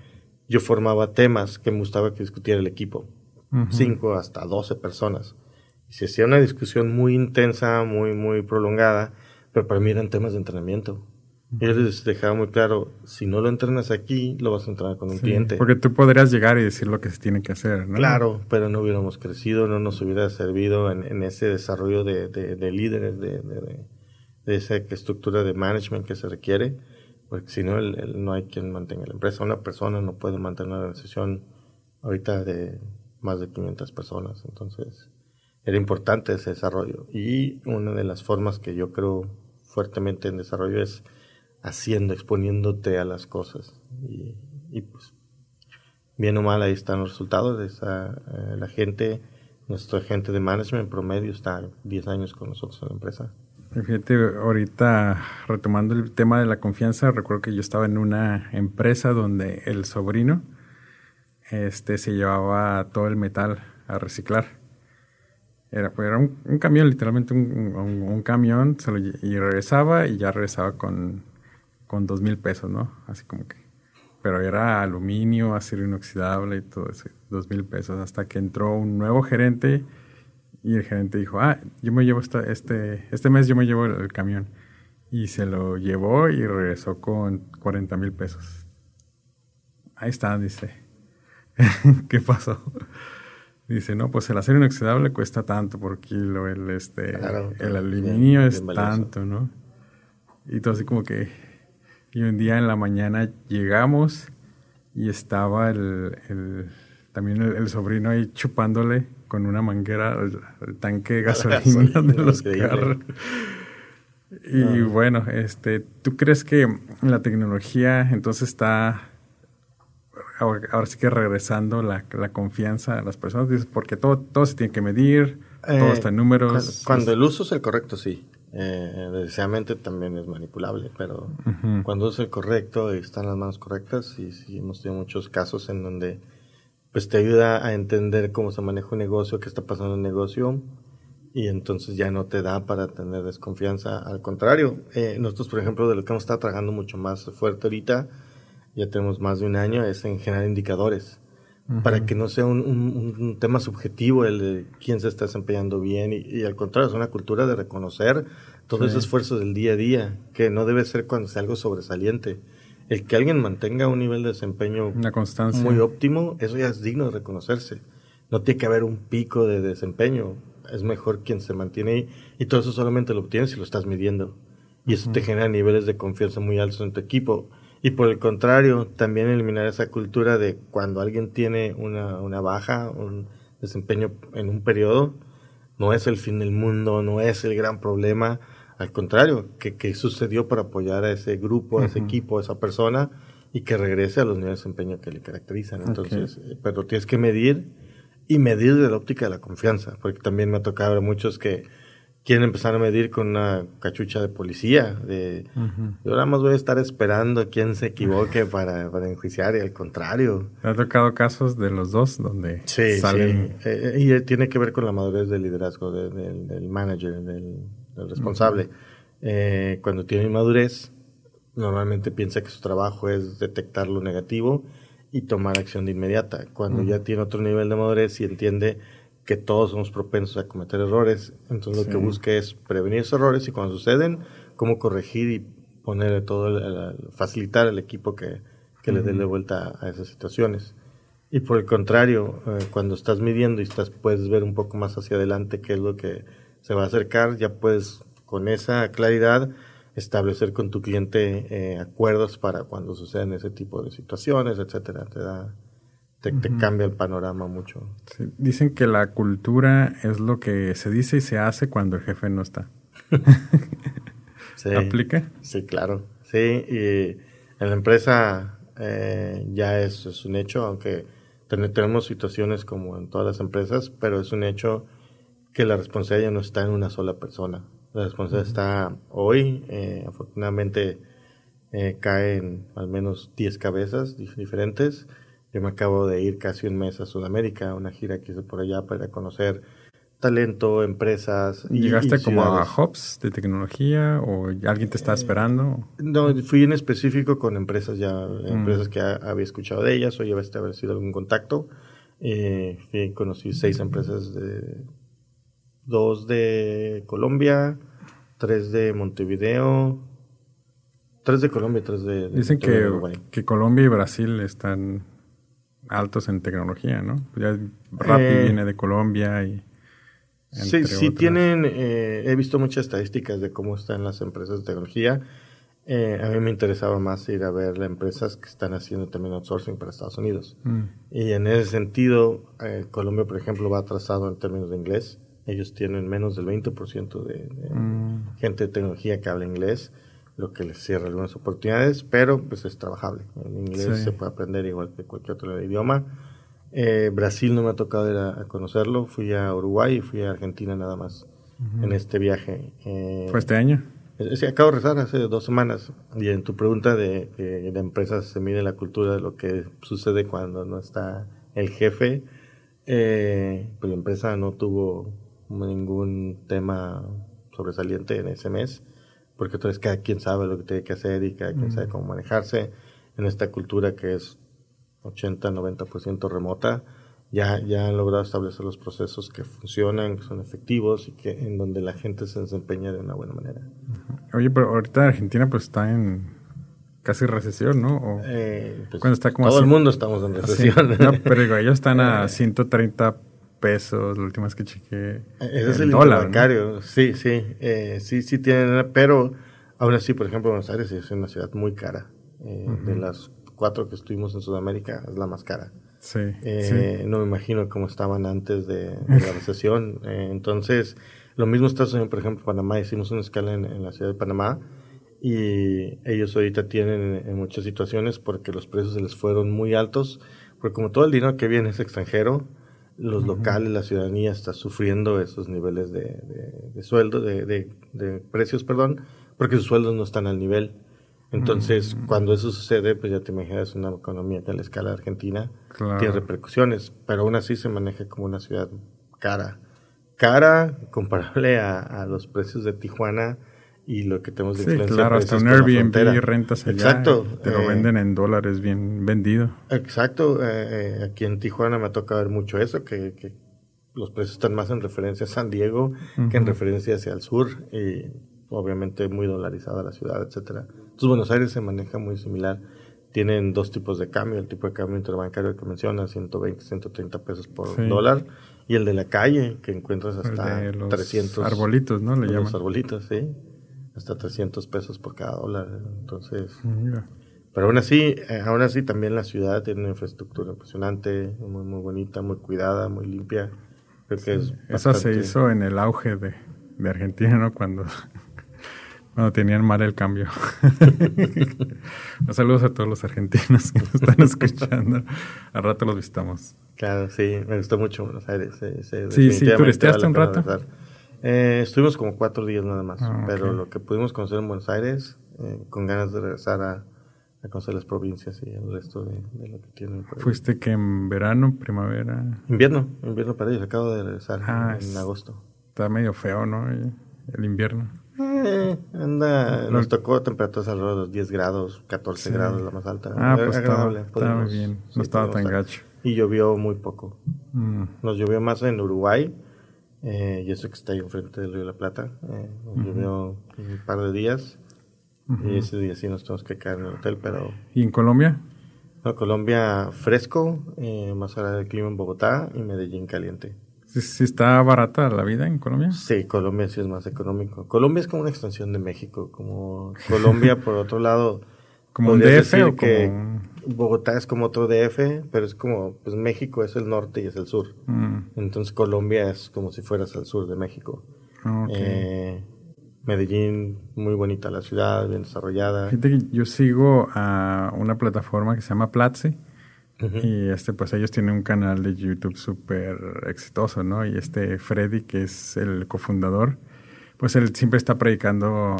yo formaba temas que me gustaba que discutiera el equipo. Cinco hasta doce personas. Y se hacía una discusión muy intensa, muy, muy prolongada pero para mí eran temas de entrenamiento. Y les dejaba muy claro, si no lo entrenas aquí, lo vas a entrenar con un cliente. Porque tú podrías llegar y decir lo que se tiene que hacer, ¿no? Claro, pero no hubiéramos crecido, no nos hubiera servido en, ese desarrollo de, de, líderes, de, de, esa estructura de management que se requiere, porque si no, no hay quien mantenga la empresa. Una persona no puede mantener una organización ahorita de más de 500 personas, entonces era importante ese desarrollo. Y una de las formas que yo creo fuertemente en desarrollo es haciendo, exponiéndote a las cosas. Y, pues, bien o mal, ahí están los resultados. Esa, eh, la gente, nuestra gente de management promedio está 10 años con nosotros en la empresa. Fíjate, ahorita retomando el tema de la confianza, recuerdo que yo estaba en una empresa donde el sobrino este, se llevaba todo el metal a reciclar. Era, pues, era un, camión, literalmente un, camión, y regresaba y ya regresaba con, con dos mil pesos, ¿no? Así como que. Pero era aluminio, acero inoxidable y todo eso, dos mil pesos. Hasta que entró un nuevo gerente y el gerente dijo, ah, yo me llevo esta, este, este mes yo me llevo el, camión. Y se lo llevó y regresó con 40 mil pesos. Ahí está, dice. <laughs> ¿Qué pasó? Dice, no, pues el acero inoxidable cuesta tanto por kilo, el, este, el aluminio es tanto, ¿no? Y todo así como que... Y un día en la mañana llegamos y estaba el, también el, sobrino ahí chupándole con una manguera el, tanque de <laughs> gasolina de los carros. Y bueno, este, ¿tú crees que la tecnología entonces está ahora, sí que regresando la, la, confianza a las personas, porque todo, todo se tiene que medir, todo está en números. Cuando, el uso es el correcto, sí. Eh, deseadamente también es manipulable, pero cuando es el correcto y están las manos correctas, y sí hemos tenido muchos casos en donde pues te ayuda a entender cómo se maneja un negocio, qué está pasando en el negocio, y entonces ya no te da para tener desconfianza. Al contrario, eh, nosotros, por ejemplo, de lo que hemos estado trabajando mucho más fuerte ahorita, ya tenemos más de un año, es en generar indicadores. Para que no sea un, tema subjetivo el de quién se está desempeñando bien y, al contrario, es una cultura de reconocer todo ese esfuerzo del día a día, que no debe ser cuando sea algo sobresaliente. El que alguien mantenga un nivel de desempeño una constancia. muy óptimo, eso ya es digno de reconocerse. No tiene que haber un pico de desempeño. Es mejor quien se mantiene ahí. Y todo eso solamente lo obtienes si lo estás midiendo. Y eso te genera niveles de confianza muy altos en tu equipo Y por el contrario, también eliminar esa cultura de cuando alguien tiene una, una baja, un desempeño en un periodo, no es el fin del mundo, no es el gran problema. Al contrario, que, que sucedió para apoyar a ese grupo, a ese equipo, a esa persona y que regrese a los niveles de desempeño que le caracterizan. Entonces, eh, pero tienes que medir y medir de la óptica de la confianza, porque también me ha tocado ver muchos que quieren empezar a medir con una cachucha de policía, de yo nada más voy a estar esperando a quien se equivoque <laughs> para, para enjuiciar y al contrario. Ha tocado casos de los dos donde salen... Sí, eh, y tiene que ver con la madurez del liderazgo del, manager, del, responsable. Eh, cuando tiene madurez, normalmente piensa que su trabajo es detectar lo negativo y tomar acción de inmediata. Cuando ya tiene otro nivel de madurez y entiende que todos somos propensos a cometer errores, entonces lo que busca es prevenir esos errores y cuando suceden, cómo corregir y poner todo, facilitar al equipo que, que le dé la vuelta a esas situaciones. Y por el contrario, eh, cuando estás midiendo y estás, puedes ver un poco más hacia adelante qué es lo que se va a acercar, ya puedes con esa claridad establecer con tu cliente eh, acuerdos para cuando suceden ese tipo de situaciones, etcétera. Te da, te, cambia el panorama mucho. dicen que la cultura es lo que se dice y se hace cuando el jefe no está. <laughs> ¿Aplica? Sí, claro. Sí, y en la empresa eh, ya es, es, un hecho, aunque tenemos situaciones como en todas las empresas, pero es un hecho que la responsabilidad no está en una sola persona. La responsabilidad está hoy, eh, afortunadamente eh, caen al menos 10 cabezas diferentes. Yo me acabo de ir casi un mes a Sudamérica, una gira que hice por allá para conocer talento, empresas. ¿Llegaste como a hubs de tecnología o alguien te está eh, esperando? No, fui en específico con empresas ya, mm. empresas que había escuchado de ellas o ya haber sido algún contacto. Eh, conocí seis empresas de dos de Colombia, tres de Montevideo, tres de Colombia, tres de, Dicen que, que Colombia y Brasil están altos en tecnología, ¿no? Ya Rappi eh, viene de Colombia y... Sí, sí tienen, eh, he visto muchas estadísticas de cómo están las empresas de tecnología. Eh, a mí me interesaba más ir a ver las empresas que están haciendo también outsourcing para Estados Unidos. Mm. Y en ese sentido, Colombia, por ejemplo, va atrasado en términos de inglés. Ellos tienen menos del 20% de, de mm. gente de tecnología que habla inglés, lo que les cierra algunas oportunidades, pero pues es trabajable. En inglés se puede aprender igual que cualquier otro idioma. Eh, Brasil no me ha tocado ir a, conocerlo, fui a Uruguay y fui a Argentina nada más en este viaje. Eh, ¿Fue este año? Sí, acabo de rezar hace dos semanas. Y en tu pregunta de que la empresa se mide la cultura lo que sucede cuando no está el jefe, eh, pues la empresa no tuvo ningún tema sobresaliente en ese mes, porque entonces cada quien sabe lo que tiene que hacer y cada quien sabe cómo manejarse en esta cultura que es 80-90% remota. Ya, ya han logrado establecer los procesos que funcionan, que son efectivos y que en donde la gente se desempeña de una buena manera. Oye, pero ahorita Argentina pues está en casi recesión, ¿no? Eh, pues, está como todo el mundo estamos en recesión. No, pero ellos están a <laughs> 130 pesos, la última vez que chequeé. Ese es el dólar. Bancario. Sí, sí, eh, sí, sí tienen, pero aún así, por ejemplo, Buenos Aires es una ciudad muy cara. Eh, de las cuatro que estuvimos en Sudamérica, es la más cara. Sí, eh, No me imagino cómo estaban antes de, la <laughs> recesión. entonces, lo mismo está sucediendo, por ejemplo, Panamá. Hicimos una escala en, la ciudad de Panamá y ellos ahorita tienen en muchas situaciones porque los precios se les fueron muy altos, porque como todo el dinero que viene es extranjero, los locales, la ciudadanía está sufriendo esos niveles de, de, sueldo, de, de, precios, perdón, porque sus sueldos no están al nivel. Entonces, cuando eso sucede, pues ya te imaginas una economía que a la escala argentina tiene repercusiones, pero aún así se maneja como una ciudad cara. Cara <laughs> comparable a, a los precios de Tijuana, y lo que tenemos de sí, claro, hasta un Airbnb y rentas allá. Exacto. Te lo eh, venden en dólares bien vendido. Exacto. Eh, eh, aquí en Tijuana me ha tocado ver mucho eso, que, que los precios están más en referencia a San Diego que en referencia hacia el sur y obviamente muy dolarizada la ciudad, etcétera. Entonces Buenos Aires se maneja muy similar. Tienen dos tipos de cambio, el tipo de cambio interbancario que menciona, 120, 130 pesos por dólar, y el de la calle, que encuentras hasta los 300. Arbolitos, ¿no? Le llaman. Los arbolitos, sí hasta 300 pesos por cada dólar. Entonces, Pero aún así, eh, aún así también la ciudad tiene una infraestructura impresionante, muy, muy bonita, muy cuidada, muy limpia. Creo que es Eso se hizo en el auge de, de Argentina, ¿no? Cuando, <laughs> cuando tenían mal el cambio. <laughs> Saludos a todos los argentinos que nos están escuchando. Al rato los visitamos. Claro, sí, me gustó mucho Buenos Aires. sí, sí, turisteaste un rato. Eh, estuvimos como cuatro días nada más, ah, pero lo que pudimos conocer en Buenos Aires, eh, con ganas de regresar a, a, conocer las provincias y el resto de, lo que tienen. ¿Fuiste que en verano, primavera? Invierno, invierno para ellos, acabo de regresar ah, en, agosto. Está medio feo, ¿no? El invierno. Eh, anda, nos tocó temperaturas alrededor de los 10 grados, 14 grados la más alta. Ah, pues agradable. Estaba, bien, no estaba tan gacho. Y llovió muy poco. Mm. Nos llovió más en Uruguay, eh, y eso que está ahí enfrente del Río de la Plata. Eh, nos llovió un par de días, y ese día sí nos tuvimos que caer en el hotel, pero... ¿Y en Colombia? No, Colombia fresco, eh, más allá del clima en Bogotá y Medellín caliente. ¿Sí, está barata la vida en Colombia? Sí, Colombia sí es más económico. Colombia es como una extensión de México, como Colombia <laughs> por otro lado. ¿Como un DF o que Bogotá es como otro DF, pero es como, pues México es el norte y es el sur. Mm. Entonces Colombia es como si fueras al sur de México. Eh, Medellín, muy bonita la ciudad, bien desarrollada. yo sigo a una plataforma que se llama Platzi y este, pues ellos tienen un canal de YouTube súper exitoso, ¿no? Y este Freddy, que es el cofundador, pues él siempre está predicando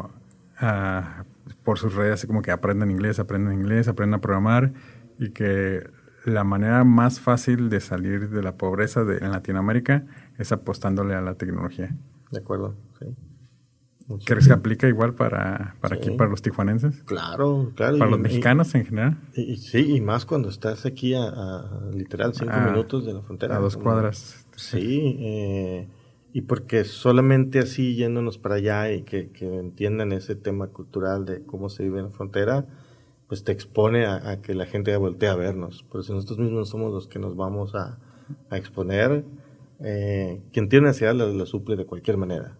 uh, por sus redes, así como que aprendan inglés, aprendan inglés, aprendan a programar y que la manera más fácil de salir de la pobreza de, en Latinoamérica es apostándole a la tecnología. De acuerdo, sí. ¿Crees que aplica igual para, para aquí, para los tijuanenses? Claro, claro. ¿Para los mexicanos en general? Y, sí, y más cuando estás aquí a, literal cinco ah, minutos de la frontera. A dos cuadras. Sí, eh, y porque solamente así yéndonos para allá y que, entiendan ese tema cultural de cómo se vive en la frontera, pues te expone a, que la gente voltee a vernos. Por eso nosotros mismos somos los que nos vamos a, a exponer eh, quien tiene necesidad la, suple de cualquier manera.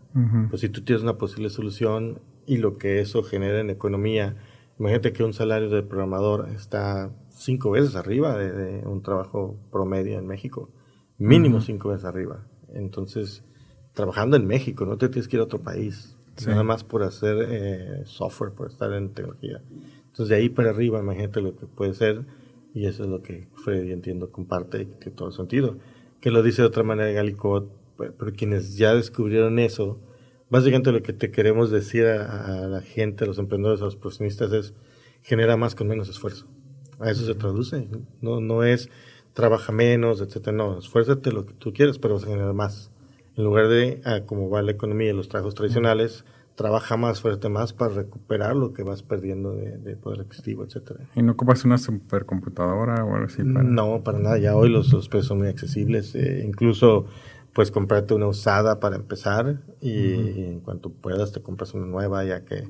Pues si tú tienes una posible solución y lo que eso genera en economía, imagínate que un salario de programador está cinco veces arriba de, un trabajo promedio en México, mínimo cinco veces arriba. Entonces, trabajando en México, no te tienes que ir a otro país, nada más por hacer eh, software, por estar en tecnología. Entonces, de ahí para arriba, imagínate lo que puede ser, y eso es lo que Freddy entiendo comparte, que todo sentido que lo dice de otra manera Galicot, pero quienes ya descubrieron eso, básicamente lo que te queremos decir a, la gente, a los emprendedores, a los profesionistas es genera más con menos esfuerzo. A eso se traduce. No, no es trabaja menos, etcétera. No, esfuérzate lo que tú quieres, pero vas a generar más. En lugar de, ah, como va la economía y los trabajos tradicionales, trabaja más, fuerte más para recuperar lo que vas perdiendo de, poder adquisitivo, etcétera. ¿Y no ocupas una supercomputadora o algo así? No, para nada. Ya hoy los, los precios son muy accesibles. Eh, incluso puedes comprarte una usada para empezar y, en cuanto puedas te compras una nueva, ya que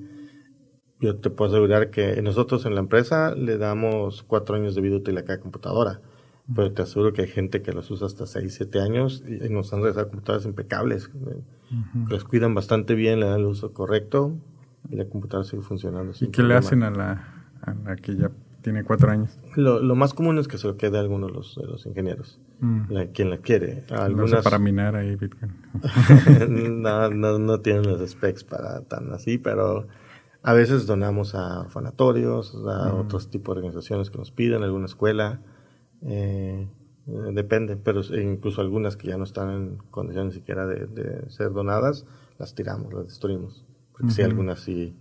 yo te puedo asegurar que nosotros en la empresa le damos cuatro años de vida útil a cada computadora. Pero te aseguro que hay gente que los usa hasta 6, 7 años y, nos han regresado computadoras impecables. Los cuidan bastante bien, le dan el uso correcto y la computadora sigue funcionando. ¿Y qué le hacen a la, a que ya tiene 4 años? Lo, lo, más común es que se lo quede a alguno de los, de los ingenieros, mm. quien la quiere. Algunas... para minar ahí Bitcoin. <laughs> no, no, no tienen los specs para tan así, pero a veces donamos a orfanatorios, a mm. otros tipos de organizaciones que nos piden, alguna escuela. Eh, depende, pero incluso algunas que ya no están en condiciones siquiera de, ser donadas, las tiramos, las destruimos. Porque si algunas sí,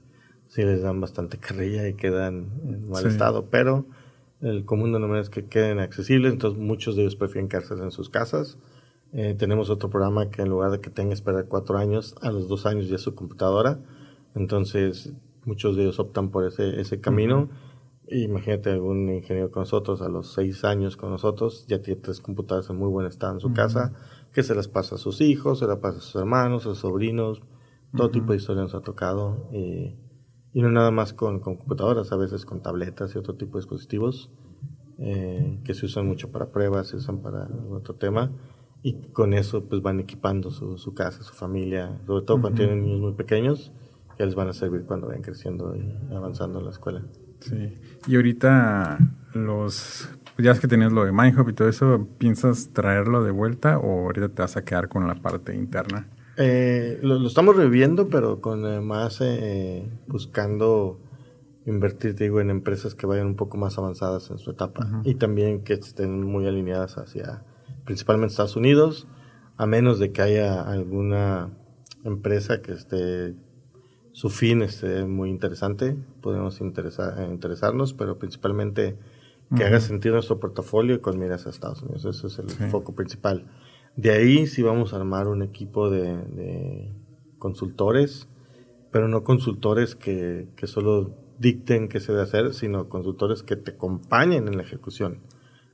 sí les dan bastante carrilla y quedan en mal estado, pero el común denominador es que queden accesibles, entonces muchos de ellos prefieren quedarse en sus casas. Eh, tenemos otro programa que en lugar de que tenga que esperar cuatro años, a los dos años ya es su computadora. Entonces muchos de ellos optan por ese, ese camino. Imagínate algún ingeniero con nosotros, a los seis años con nosotros, ya tiene tres computadoras en muy buen estado en su casa, que se las pasa a sus hijos, se las pasa a sus hermanos, a sus sobrinos, todo tipo de historias nos ha tocado. y no nada más con, computadoras, a veces con tabletas y otro tipo de dispositivos eh, que se usan mucho para pruebas, se usan para otro tema. Y con eso pues van equipando su, su casa, su familia, sobre todo cuando tienen niños muy pequeños, que les van a servir cuando vayan creciendo y avanzando en la escuela. Sí. Y ahorita los ya es que tenías lo de MindHub y todo eso, ¿piensas traerlo de vuelta o ahorita te vas a quedar con la parte interna? Eh, lo, estamos reviviendo, pero con eh, más eh, buscando invertir, digo, en empresas que vayan un poco más avanzadas en su etapa y también que estén muy alineadas hacia principalmente Estados Unidos, a menos de que haya alguna empresa que esté su fin esté muy interesante, podemos interesar, interesarnos, pero principalmente que haga sentido nuestro portafolio con miras a Estados Unidos. Ese es el foco principal. De ahí sí vamos a armar un equipo de, consultores, pero no consultores que, que, solo dicten qué se debe hacer, sino consultores que te acompañen en la ejecución,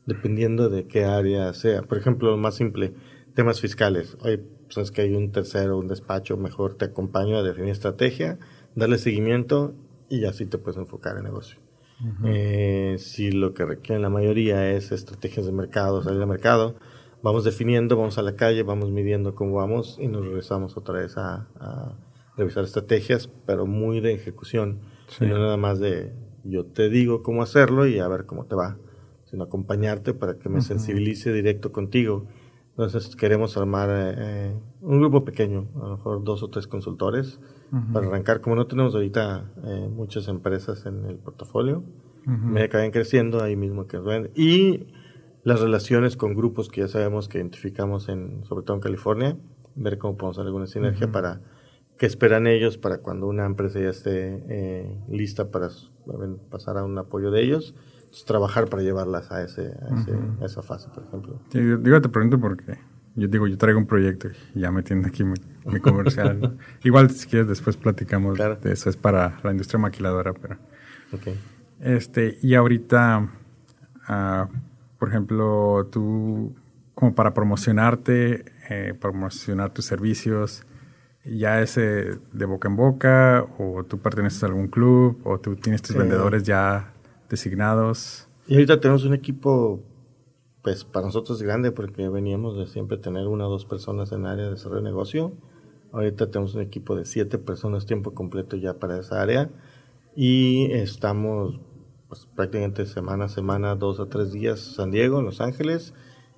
dependiendo de qué área sea. Por ejemplo, lo más simple, temas fiscales. Oye, sabes que hay un tercero, un despacho, mejor te acompaño a definir estrategia, darle seguimiento y así te puedes enfocar en negocio. Eh, si lo que requiere la mayoría es estrategias de mercado, salir al mercado, vamos definiendo, vamos a la calle, vamos midiendo cómo vamos y nos regresamos otra vez a, revisar estrategias, pero muy de ejecución, no nada más de yo te digo cómo hacerlo y a ver cómo te va, sino acompañarte para que me sensibilice directo contigo. Entonces queremos armar eh, un grupo pequeño, a lo mejor dos o tres consultores, para arrancar. Como no tenemos ahorita eh, muchas empresas en el portafolio, me acaban creciendo ahí mismo que ven. Y las relaciones con grupos que ya sabemos que identificamos, en, sobre todo en California, ver cómo podemos hacer alguna sinergia para qué esperan ellos para cuando una empresa ya esté eh, lista para pasar a un apoyo de ellos, trabajar para llevarlas a, ese, a, esa fase, por ejemplo. Sí, digo, te pregunto porque yo digo, yo traigo un proyecto y ya me tiene aquí mi, comercial. <laughs> Igual si quieres después platicamos de eso, es para la industria maquiladora, pero... Okay. Este, y ahorita, uh, por ejemplo, tú, como para promocionarte, eh, promocionar tus servicios, ¿ya es de boca en boca? ¿O tú perteneces a algún club? ¿O tú tienes tus vendedores ya designados? Y ahorita tenemos un equipo, pues para nosotros grande, porque veníamos de siempre tener una o dos personas en el área de desarrollo de negocio. Ahorita tenemos un equipo de siete personas tiempo completo ya para esa área. Y estamos pues, prácticamente semana a semana, dos a tres días San Diego, en Los Ángeles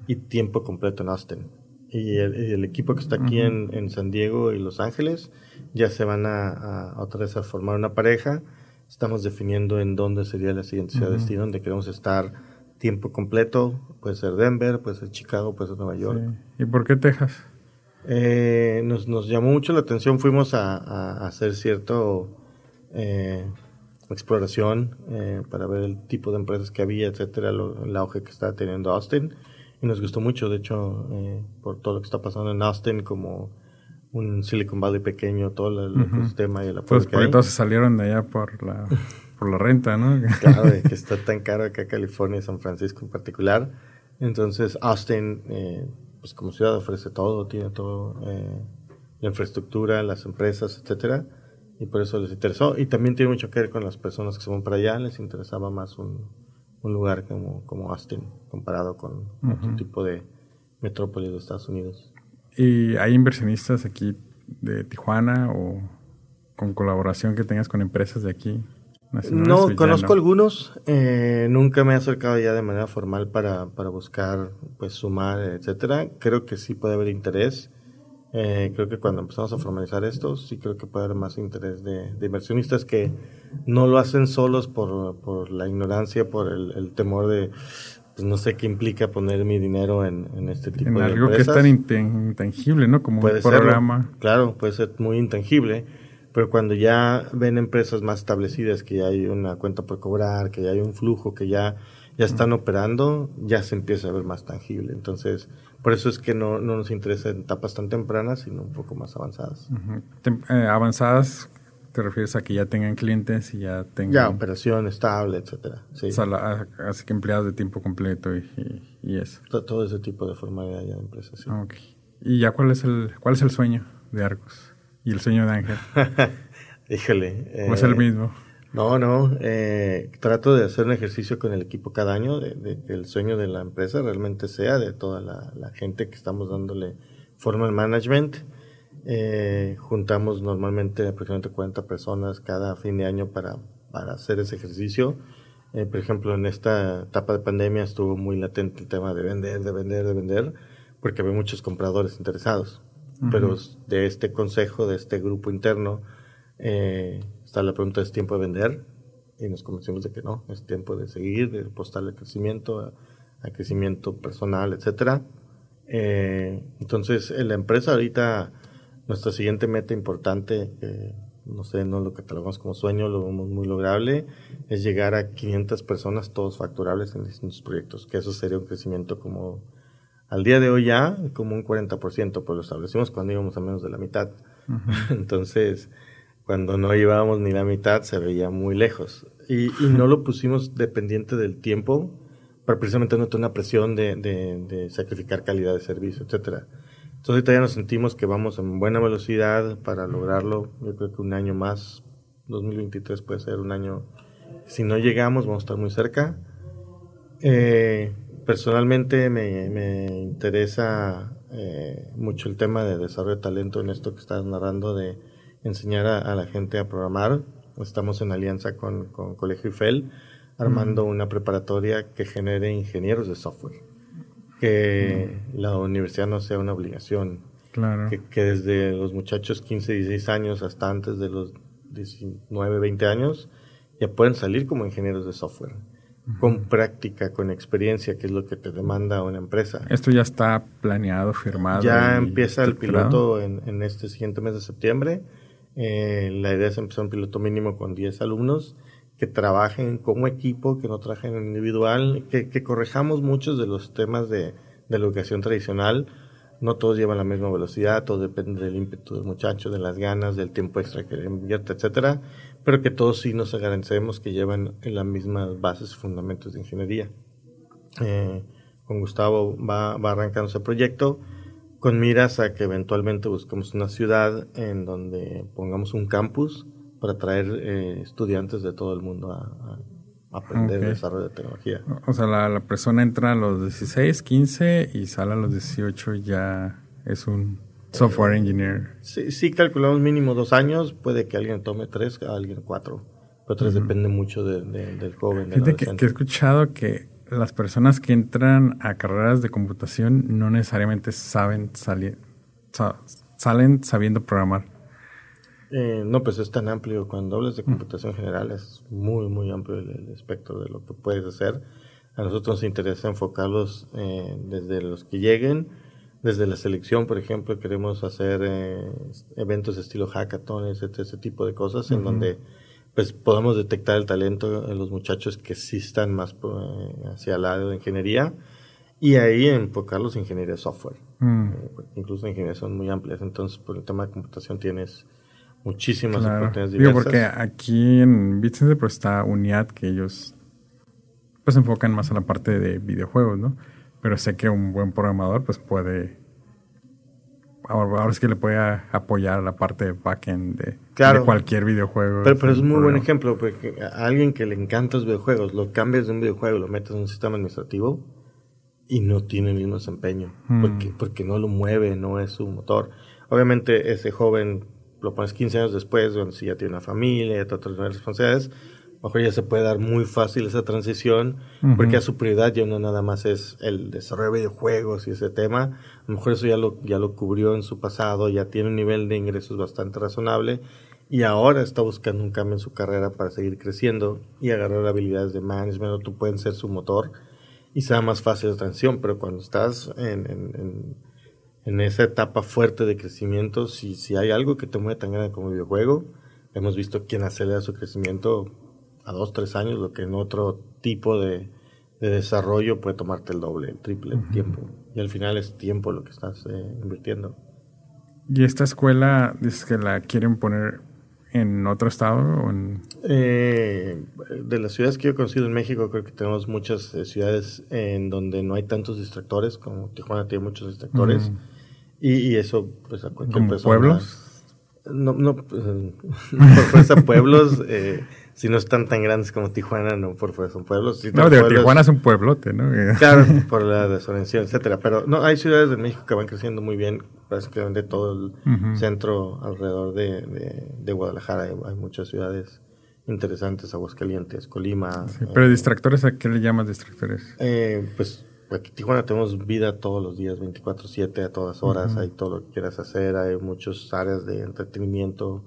y tiempo completo en Austin. Y el, equipo que está aquí en, San Diego y Los Ángeles ya se van a, otra vez a formar una pareja. Estamos definiendo en dónde sería la siguiente ciudad de destino, donde queremos estar tiempo completo. Puede ser Denver, puede ser Chicago, puede ser Nueva York. ¿Y por qué Texas? Eh, nos, nos, llamó mucho la atención. Fuimos a, a hacer cierto eh, exploración eh, para ver el tipo de empresas que había, etcétera, el auge que está teniendo Austin. Y nos gustó mucho, de hecho, eh, por todo lo que está pasando en Austin, como un Silicon Valley pequeño, todo el, ecosistema y el apoyo pues porque todos se salieron de allá por la, <laughs> por la renta, ¿no? claro, que <laughs> está tan caro acá California y San Francisco en particular. Entonces, Austin, eh, pues como ciudad ofrece todo, tiene todo, la infraestructura, las empresas, etcétera y por eso les interesó. Y también tiene mucho que ver con las personas que se van para allá, les interesaba más un, un lugar como, como Austin comparado con otro tipo de metrópoli de Estados Unidos. ¿Y hay inversionistas aquí de Tijuana o con colaboración que tengas con empresas de aquí? No, conozco algunos. Eh, nunca me he acercado ya de manera formal para, para buscar pues sumar, etcétera. Creo que sí puede haber interés. Eh, creo que cuando empezamos a formalizar esto, sí creo que puede haber más interés de, inversionistas que no lo hacen solos por, por la ignorancia, por el, temor de, pues no sé qué implica poner mi dinero en, en este tipo de algo que es tan intangible, ¿no? Como un programa. claro, puede ser muy intangible, pero cuando ya ven empresas más establecidas, que ya hay una cuenta por cobrar, que ya hay un flujo, que ya, ya están operando, ya se empieza a ver más tangible. Entonces, por eso es que no, no nos interesa en etapas tan tempranas, sino un poco más avanzadas. Eh, avanzadas te refieres a que ya tengan clientes y ya tengan... Ya, operación estable, etcétera. Sí. así que empleados de tiempo completo y, y, eso. Todo, ese tipo de formalidad ya de empresas, sí. ¿Y ya cuál es el cuál es el sueño de Arcos? ¿Y el sueño de Ángel? <laughs> Híjole. ¿O es el eh, mismo? No, no. Eh, trato de hacer un ejercicio con el equipo cada año, de, que el sueño de la empresa realmente sea de toda la, gente que estamos dándole formal management. Eh, juntamos normalmente aproximadamente 40 personas cada fin de año para para hacer ese ejercicio. Eh, por ejemplo, en esta etapa de pandemia estuvo muy latente el tema de vender, de vender, de vender, porque había muchos compradores interesados. Pero de este consejo, de este grupo interno, eh, está la pregunta, ¿es tiempo de vender? Y nos convencimos de que no, es tiempo de seguir, de apostarle al crecimiento, al crecimiento personal, etcétera. Eh, entonces, en la empresa ahorita, nuestra siguiente meta importante, no sé, no lo catalogamos como sueño, lo vemos muy lograble, es llegar a 500 personas, todos facturables en distintos proyectos, que eso sería un crecimiento como al día de hoy ya, como un 40%, pues lo establecimos cuando íbamos a menos de la mitad. <laughs> Entonces, cuando no llevábamos ni la mitad, se veía muy lejos. Y, no lo pusimos dependiente del tiempo, para precisamente no tener una presión de, de sacrificar calidad de servicio, etcétera. Entonces ahorita ya nos sentimos que vamos en buena velocidad para lograrlo. Yo creo que un año más, 2023 puede ser un año. Si no llegamos, vamos a estar muy cerca. Eh, personalmente me, me interesa eh, mucho el tema de desarrollo de talento en esto que estás narrando de enseñar a, la gente a programar. Estamos en alianza con, con Colegio IFEL armando una preparatoria que genere ingenieros de software que la universidad no sea una obligación. Claro. Que, desde los muchachos 15, 16 años hasta antes de los 19, 20 años ya pueden salir como ingenieros de software. Con práctica, con experiencia, que es lo que te demanda una empresa. Esto ya está planeado, firmado. Ya empieza el piloto en, en, este siguiente mes de septiembre. Eh, la idea es empezar un piloto mínimo con 10 alumnos que trabajen como equipo, que no trabajen en individual, que, que corrijamos muchos de los temas de, de, la educación tradicional. No todos llevan la misma velocidad, todo depende del ímpetu del muchacho, de las ganas, del tiempo extra que invierte, etcétera, pero que todos sí nos garanticemos que llevan en las mismas bases fundamentos de ingeniería. Eh, con Gustavo va, va arrancando ese proyecto con miras a que eventualmente busquemos una ciudad en donde pongamos un campus para traer eh, estudiantes de todo el mundo a, aprender desarrollo de tecnología. O sea, la, persona entra a los 16, 15 y sale a los 18 ya es un software engineer. Sí, sí, calculamos mínimo dos años, puede que alguien tome tres, alguien cuatro, pero tres depende mucho del joven. Fíjate que, que, he escuchado que las personas que entran a carreras de computación no necesariamente saben salir, salen sabiendo programar. Eh, no, pues es tan amplio. Cuando hablas de computación general es muy, muy amplio el, espectro de lo que puedes hacer. A nosotros nos interesa enfocarlos eh, desde los que lleguen, desde la selección, por ejemplo, queremos hacer eh, eventos estilo hackatones, ese tipo de cosas, en donde pues podamos detectar el talento de los muchachos que sí están más hacia el lado de ingeniería y ahí enfocarlos en ingeniería de software. Mm. incluso ingenierías son muy amplias, entonces por el tema de computación tienes muchísimas oportunidades diversas. Digo, porque aquí en BitCenter pues está UNIAD, que ellos pues se enfocan más a la parte de videojuegos, ¿no? Pero sé que un buen programador pues puede... Ahora, es que le puede apoyar la parte de backend de, cualquier videojuego. Pero, pero es un muy buen ejemplo, porque a alguien que le encanta los videojuegos, lo cambias de un videojuego, lo metes en un sistema administrativo y no tiene el mismo desempeño, hmm. porque, porque no lo mueve, no es su motor. Obviamente ese joven lo pones 15 años después, donde si ya tiene una familia, ya tiene responsabilidades, mejor ya se puede dar muy fácil esa transición, porque a su prioridad ya no nada más es el desarrollo de videojuegos y ese tema, a lo mejor eso ya lo, ya lo cubrió en su pasado, ya tiene un nivel de ingresos bastante razonable, y ahora está buscando un cambio en su carrera para seguir creciendo y agarrar habilidades de management, o tú pueden ser su motor, y sea más fácil la transición, pero cuando estás en en esa etapa fuerte de crecimiento, si, si hay algo que te mueve tan grande como videojuego, hemos visto quien acelera su crecimiento a dos, tres años, lo que en otro tipo de, desarrollo puede tomarte el doble, el triple tiempo. Y al final es tiempo lo que estás eh, invirtiendo. ¿Y esta escuela dices que la quieren poner en otro estado? O en... Eh, de las ciudades que yo he conocido en México, creo que tenemos muchas eh, ciudades en donde no hay tantos distractores, como Tijuana tiene muchos distractores. Y, eso, pues a cualquier persona. pueblos? No, no, pues, por fuerza pueblos, <laughs> eh, si no están tan grandes como Tijuana, no por fuerza son pueblos. no, de Tijuana es un pueblote, ¿no? <laughs> claro, por la desorganización, etcétera. Pero no, hay ciudades de México que van creciendo muy bien, básicamente todo el centro alrededor de, de, Guadalajara, hay, muchas ciudades interesantes, Aguascalientes, Colima. pero eh, distractores, ¿a qué le llamas distractores? Eh, pues aquí en Tijuana tenemos vida todos los días, 24/7, a todas horas, hay todo lo que quieras hacer, hay muchas áreas de entretenimiento,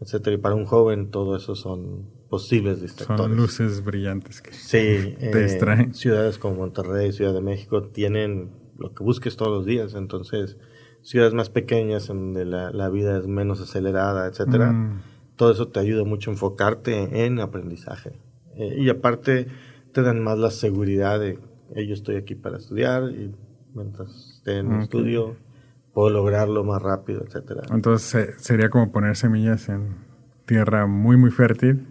etcétera. Y para un joven todo eso son posibles distractores. Son luces brillantes que sí, te distraen. Ciudades como Monterrey, Ciudad de México tienen lo que busques todos los días, entonces ciudades más pequeñas en donde la, vida es menos acelerada, etcétera. Mm. Todo eso te ayuda mucho a enfocarte en aprendizaje. Eh, y aparte te dan más la seguridad de yo estoy aquí para estudiar y mientras esté en el estudio puedo lograrlo más rápido, etcétera. Entonces sería como poner semillas en tierra muy muy fértil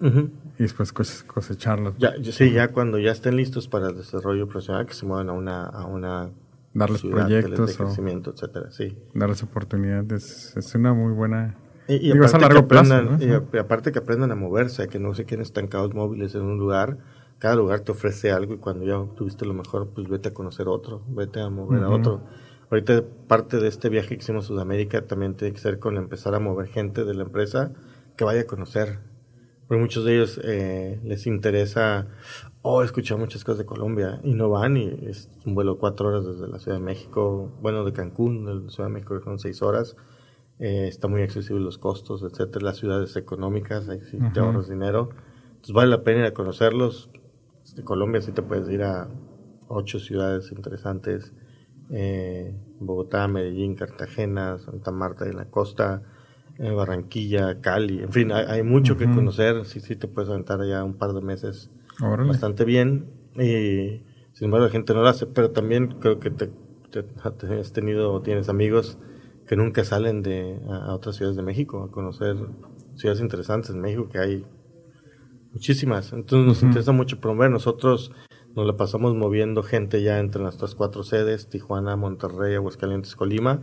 y después cosecharlas. Ya, sí, ya cuando ya estén listos para el desarrollo profesional que se muevan a una a una darles proyectos de crecimiento, etcétera, sí. Darles oportunidades, es una muy buena... Y, aparte, a largo plazo, y aparte que aprendan a moverse, que no se queden estancados móviles en un lugar, cada lugar te ofrece algo y cuando ya tuviste lo mejor, pues vete a conocer otro, vete a mover a otro. Ahorita parte de este viaje que hicimos a Sudamérica también tiene que ser con empezar a mover gente de la empresa que vaya a conocer. Porque muchos de ellos eh, les interesa, oh, he escuchado muchas cosas de Colombia y no van y es un vuelo cuatro horas desde la Ciudad de México, bueno, de Cancún, de la Ciudad de México son seis horas. Eh, está muy accesible los costos, etcétera, las ciudades económicas, ahí sí te ahorras dinero. Entonces vale la pena ir a conocerlos. De Colombia sí te puedes ir a ocho ciudades interesantes. Eh, Bogotá, Medellín, Cartagena, Santa Marta y en la costa, eh, Barranquilla, Cali, en fin, hay, mucho que conocer, sí, sí te puedes aventar ya un par de meses bastante bien y sin embargo la gente no lo hace, pero también creo que te, has tenido o tienes amigos que nunca salen de a, otras ciudades de México a conocer ciudades interesantes en México que hay muchísimas, entonces nos interesa mucho promover, nosotros nos la pasamos moviendo gente ya entre nuestras cuatro sedes, Tijuana, Monterrey, Aguascalientes, Colima,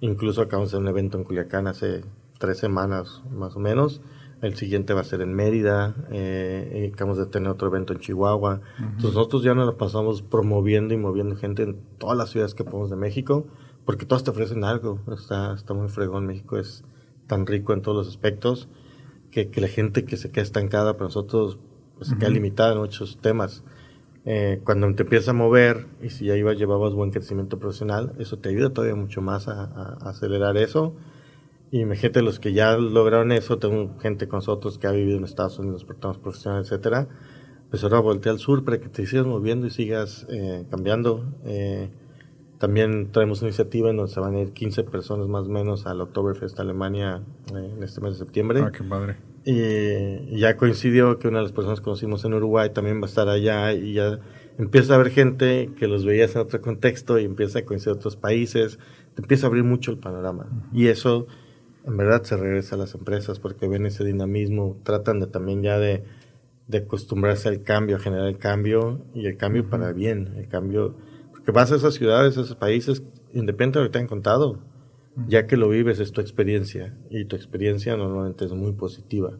incluso acabamos de un evento en Culiacán hace tres semanas más o menos. El siguiente va a ser en Mérida. Eh, acabamos de tener otro evento en Chihuahua. Entonces nosotros ya nos la pasamos promoviendo y moviendo gente en todas las ciudades que podemos de México, porque todas te ofrecen algo. Está, está muy fregón. México es tan rico en todos los aspectos que, que la gente que se queda estancada, para nosotros pues, se queda limitada en muchos temas. Eh, cuando te empiezas a mover y si ya ibas, llevabas buen crecimiento profesional, eso te ayuda todavía mucho más a, a acelerar eso y imagínate los que ya lograron eso, tengo gente con nosotros que ha vivido en Estados Unidos por temas profesionales, etcétera. Pues ahora voltea al sur para que te sigas moviendo y sigas eh, cambiando. Eh, también traemos una iniciativa en donde se van a ir 15 personas más o menos al Oktoberfest Alemania eh, en este mes de septiembre. Ah, qué padre. Y, ya coincidió que una de las personas que conocimos en Uruguay también va a estar allá y ya empieza a haber gente que los veías en otro contexto y empieza a coincidir otros países, te empieza a abrir mucho el panorama. Y eso en verdad se regresa a las empresas porque ven ese dinamismo, tratan de también ya de, acostumbrarse al cambio, a generar el cambio y el cambio para bien, el cambio, porque vas a esas ciudades, a esos países, independientemente de lo que te han contado, ya que lo vives es tu experiencia y tu experiencia normalmente es muy positiva.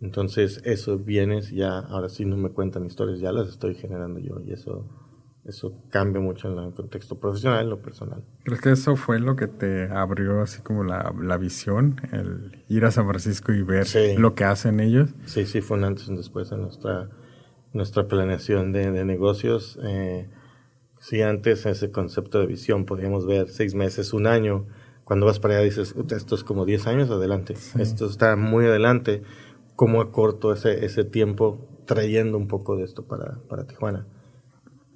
Entonces eso vienes ya, ahora sí no me cuentan historias, ya las estoy generando yo y eso eso cambia mucho en el contexto profesional en lo personal. ¿Crees que eso fue lo que te abrió así como la, la visión, el ir a San Francisco y ver lo que hacen ellos? Sí, sí, fue un antes y un después en nuestra, nuestra planeación de, de negocios. Eh, sí, antes ese concepto de visión podíamos ver seis meses, un año. Cuando vas para allá dices, esto es como diez años adelante, esto está muy adelante. ¿Cómo acorto ese, ese tiempo trayendo un poco de esto para, para Tijuana?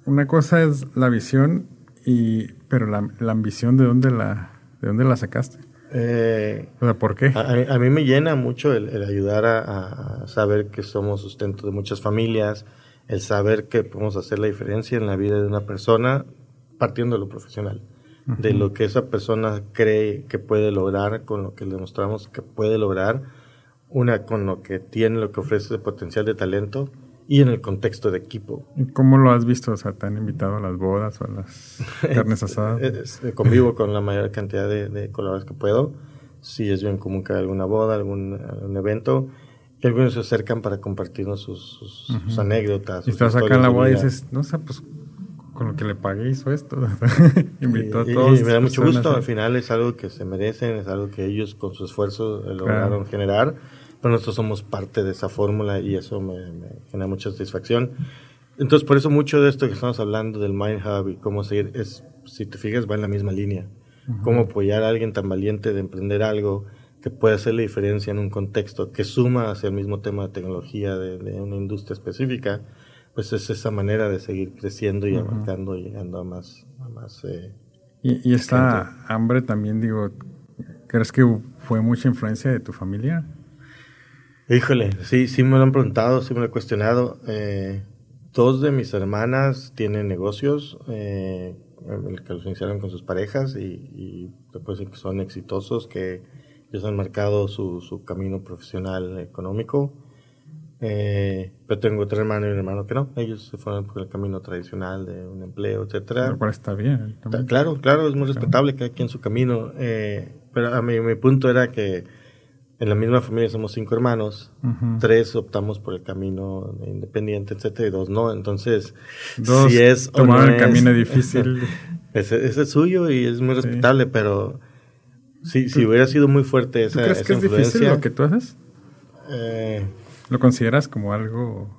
una cosa es la visión, y, pero la, ambición, ¿de dónde la, de dónde la sacaste? Eh, o sea, ¿por qué? A, mí me llena mucho el, ayudar a, saber que somos sustento de muchas familias, el saber que podemos hacer la diferencia en la vida de una persona partiendo de lo profesional, de lo que esa persona cree que puede lograr, con lo que le demostramos que puede lograr, una con lo que tiene, lo que ofrece de potencial de talento y en el contexto de equipo. ¿Y cómo lo has visto? O sea, ¿te han invitado a las bodas o a las <laughs> carnes asadas? Eh, convivo con la mayor cantidad de, de, colaboradores que puedo. Si es bien común que haya alguna boda, algún, evento. Y algunos se acercan para compartirnos sus, anécdotas. Y estás acá en la boda y dices, no sé, pues con lo que le pagué hizo esto. <laughs> Invitó a todos. Y, me da mucho gusto. Al final es algo que se merecen, es algo que ellos con su esfuerzo lograron generar pero nosotros somos parte de esa fórmula y eso me, genera mucha satisfacción. Entonces, por eso mucho de esto que estamos hablando del Mind Hub y cómo seguir, es, si te fijas, va en la misma línea. Cómo apoyar a alguien tan valiente de emprender algo que puede hacer la diferencia en un contexto que suma hacia el mismo tema de tecnología de, una industria específica, pues es esa manera de seguir creciendo y abarcando, llegando a más... A más eh, y, y esta hambre también, digo, ¿crees que fue mucha influencia de tu familia? Híjole, sí, sí me lo han preguntado, sí me lo he cuestionado. Eh, dos de mis hermanas tienen negocios eh, que los iniciaron con sus parejas y, y después que son exitosos, que ellos han marcado su, su camino profesional económico. Eh, pero tengo otro hermano y un hermano que no. Ellos se fueron por el camino tradicional de un empleo, etcétera. Pero está bien. claro, claro, es muy respetable que cada quien su camino. Eh, pero a mí mi punto era que en la misma familia somos cinco hermanos, tres optamos por el camino independiente, etcétera, y dos no. Entonces, dos si es tomaron el camino difícil. <laughs> ese, es suyo y es muy respetable, pero si, si hubiera sido muy fuerte esa, ¿tú crees que es difícil lo que tú haces? Eh, ¿Lo consideras como algo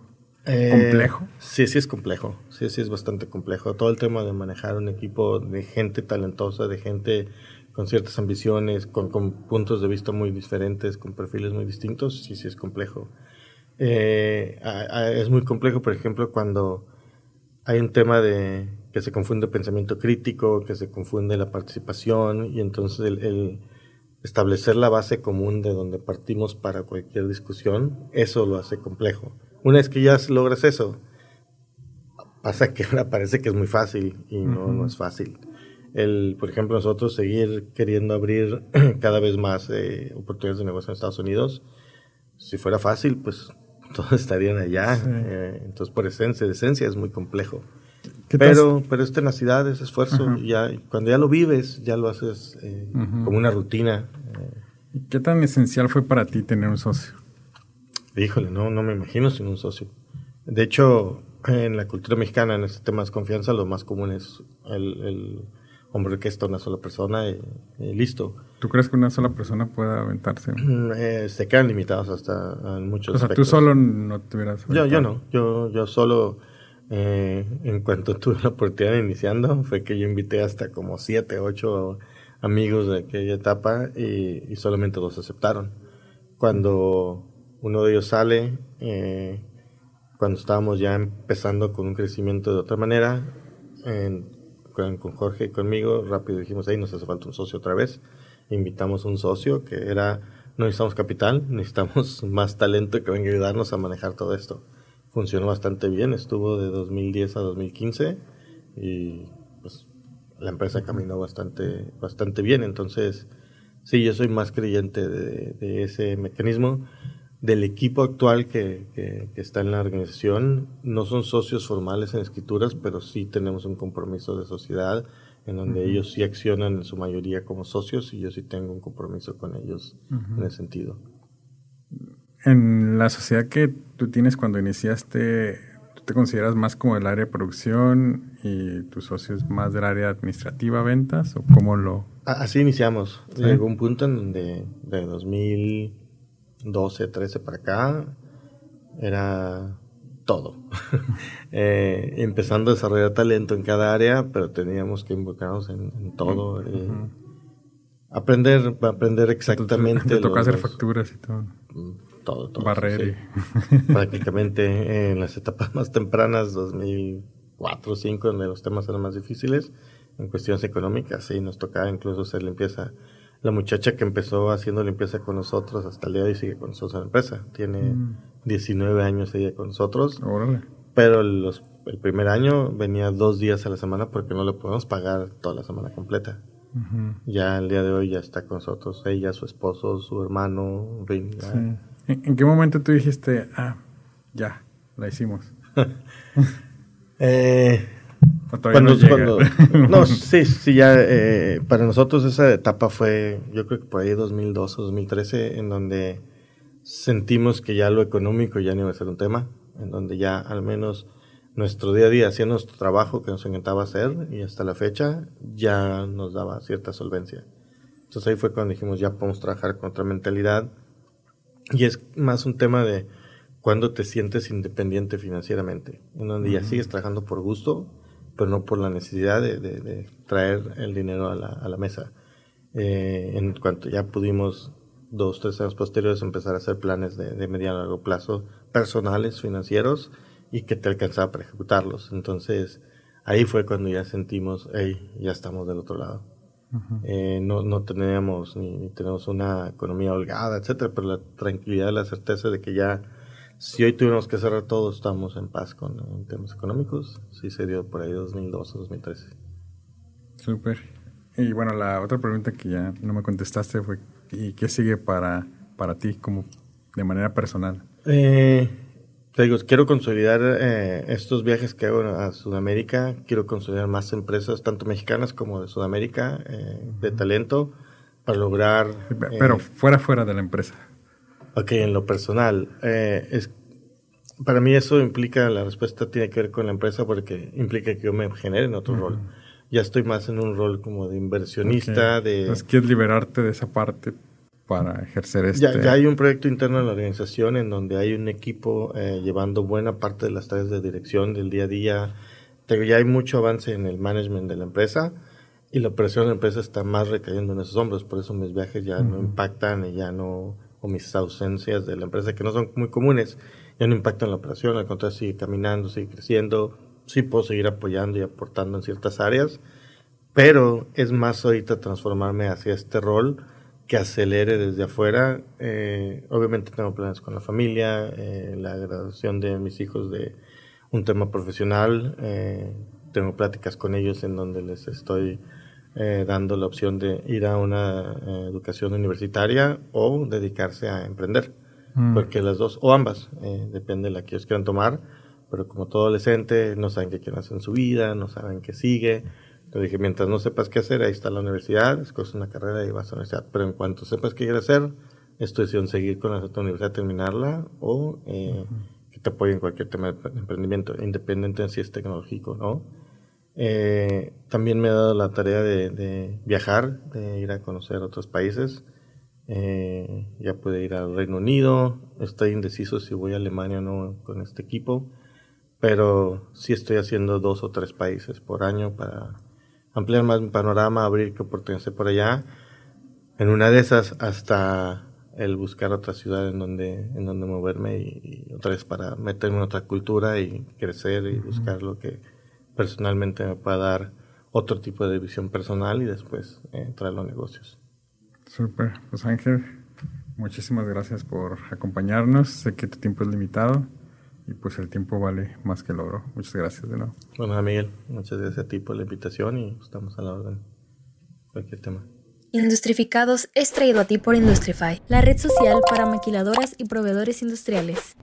eh, complejo? Sí, sí es complejo. Sí, sí es bastante complejo. Todo el tema de manejar un equipo de gente talentosa, de gente con ciertas ambiciones, con, puntos de vista muy diferentes, con perfiles muy distintos, sí, sí es complejo. Eh, es muy complejo, por ejemplo, cuando hay un tema de que se confunde pensamiento crítico, que se confunde la participación y entonces el, establecer la base común de donde partimos para cualquier discusión, eso lo hace complejo. Una vez que ya logras eso, pasa que <laughs> ahora parece que es muy fácil y no, no es fácil el, por ejemplo, nosotros seguir queriendo abrir <clears throat> cada vez más eh, oportunidades de negocio en Estados Unidos, si fuera fácil, pues <laughs> todos estarían allá. Eh, entonces, por esencia, de esencia es muy complejo. Pero, pero es tenacidad, es esfuerzo. ya, cuando ya lo vives, ya lo haces eh, como una rutina. ¿Qué tan esencial fue para ti tener un socio? Híjole, no, no me imagino sin un socio. De hecho, en la cultura mexicana, en este tema de confianza, lo más común es el hombre que está una sola persona y, listo. ¿Tú crees que una sola persona pueda aventarse? Mm, eh, se quedan limitados hasta en muchos O sea, tú solo no tuvieras... Yo, yo no, yo, yo solo, eh, en cuanto <laughs> tuve la oportunidad de iniciando, fue que yo invité hasta como siete, ocho amigos de aquella etapa y, solamente dos aceptaron. Cuando uno de ellos sale, eh, cuando estábamos ya empezando con un crecimiento de otra manera, en, con, Jorge y conmigo, rápido dijimos, ahí nos hace falta un socio otra vez. Invitamos un socio que era, no necesitamos capital, <laughs> necesitamos más talento que venga a ayudarnos a manejar todo esto. Funcionó bastante bien, estuvo de 2010 a 2015 y pues la empresa caminó bastante, bastante bien. Entonces, sí, yo soy más creyente de, de ese mecanismo del equipo actual que, que, está en la organización. No son socios formales en escrituras, pero sí tenemos un compromiso de sociedad en donde ellos sí accionan en su mayoría como socios y yo sí tengo un compromiso con ellos en ese sentido. En la sociedad que tú tienes cuando iniciaste, ¿tú te consideras más como el área de producción y tus socios más del área administrativa, ventas o cómo lo...? Así iniciamos. Llegó un punto en donde de 2000 12, 13 para acá, era todo. <laughs> Eh, empezando a desarrollar talento en cada área, pero teníamos que involucrarnos en, todo. Eh, aprender, aprender exactamente. Te, toca hacer facturas y todo. Mm, todo, todo. Barrer. <laughs> Prácticamente en las etapas más tempranas, 2004, 2005, donde los temas eran más difíciles, en cuestiones económicas, sí, nos tocaba incluso hacer limpieza la muchacha que empezó haciendo limpieza con nosotros hasta el día de hoy sigue con nosotros en la empresa. Tiene 19 mm. años ella con nosotros. Pero los, el primer año venía dos días a la semana porque no le podemos pagar toda la semana completa. Ya el día de hoy ya está con nosotros. Ella, su esposo, su hermano. ¿En, qué momento tú dijiste, ah, ya, la hicimos? <laughs> eh, cuando, no, <laughs> no, sí, sí, ya eh, para nosotros esa etapa fue, yo creo que por ahí 2012 o 2013, en donde sentimos que ya lo económico ya no iba a ser un tema, en donde ya al menos nuestro día a día, hacía nuestro trabajo que nos encantaba hacer y hasta la fecha ya nos daba cierta solvencia. Entonces ahí fue cuando dijimos ya podemos trabajar con otra mentalidad, Y es más un tema de cuando te sientes independiente financieramente, en donde ya sigues trabajando por gusto, pero no por la necesidad de, traer el dinero a la, a la mesa. Eh, en cuanto ya pudimos dos, tres años posteriores empezar a hacer planes de, de mediano a largo plazo personales, financieros, y que te alcanzaba para ejecutarlos. Entonces, ahí fue cuando ya sentimos, hey, ya estamos del otro lado. Eh, no, no teníamos ni, tenemos una economía holgada, etcétera, pero la tranquilidad, la certeza de que ya, si hoy tuvimos que cerrar todo, estamos en paz con en temas económicos. Sí se dio por ahí 2012, 2013. Súper. Y bueno, la otra pregunta que ya no me contestaste fue, ¿y qué sigue para, para ti como de manera personal? Eh, te digo, quiero consolidar eh, estos viajes que hago a Sudamérica, quiero consolidar más empresas, tanto mexicanas como de Sudamérica, eh, de talento, para lograr... Pero fuera, fuera de la empresa. Ok, en lo personal, es, para mí eso implica, la respuesta tiene que ver con la empresa porque implica que yo me genere en otro rol. Ya estoy más en un rol como de inversionista, de... Entonces quieres liberarte de esa parte para ejercer este... Ya, ya, hay un proyecto interno en la organización en donde hay un equipo eh, llevando buena parte de las tareas de dirección del día a día. Pero ya hay mucho avance en el management de la empresa y la operación de la empresa está más recayendo en esos hombros. Por eso mis viajes ya no impactan y ya no, o mis ausencias de la empresa que no son muy comunes, ya no impactan la operación. Al contrario, sigue caminando, sigue creciendo. Sí puedo seguir apoyando y aportando en ciertas áreas, pero es más ahorita transformarme hacia este rol que acelere desde afuera. Eh, obviamente tengo planes con la familia, eh, la graduación de mis hijos de un tema profesional. Eh, tengo pláticas con ellos en donde les estoy eh, dando la opción de ir a una eh, educación universitaria o dedicarse a emprender. Mm. Porque las dos, o ambas, eh, depende de la que ellos quieran tomar. Pero como todo adolescente, no saben qué quieren hacer en su vida, no saben qué sigue le dije, mientras no sepas qué hacer, ahí está la universidad, escoges una carrera y vas a la universidad. Pero en cuanto sepas qué quieres hacer, es tu decisión seguir con la universidad, terminarla o eh, que te apoye en cualquier tema de emprendimiento, independiente de si es tecnológico no. Eh, también me ha dado la tarea de, de, viajar, de ir a conocer otros países. Eh, ya pude ir al Reino Unido, estoy indeciso si voy a Alemania o no con este equipo, pero sí estoy haciendo dos o tres países por año para ampliar más mi panorama, abrir qué oportunidades por allá. En una de esas hasta el buscar otra ciudad en donde, en donde moverme y, otra vez para meterme en otra cultura y crecer y buscar lo que personalmente me pueda dar otro tipo de visión personal y después eh, traerlo a negocios. Súper, pues Ángel, muchísimas gracias por acompañarnos. Sé que tu tiempo es limitado y pues el tiempo vale más que el oro. Muchas gracias de nuevo. Bueno, Miguel, muchas gracias a ti por la invitación y estamos a la orden. Cualquier tema. Industrificados es traído a ti por Industrify, la red social para maquiladoras y proveedores industriales.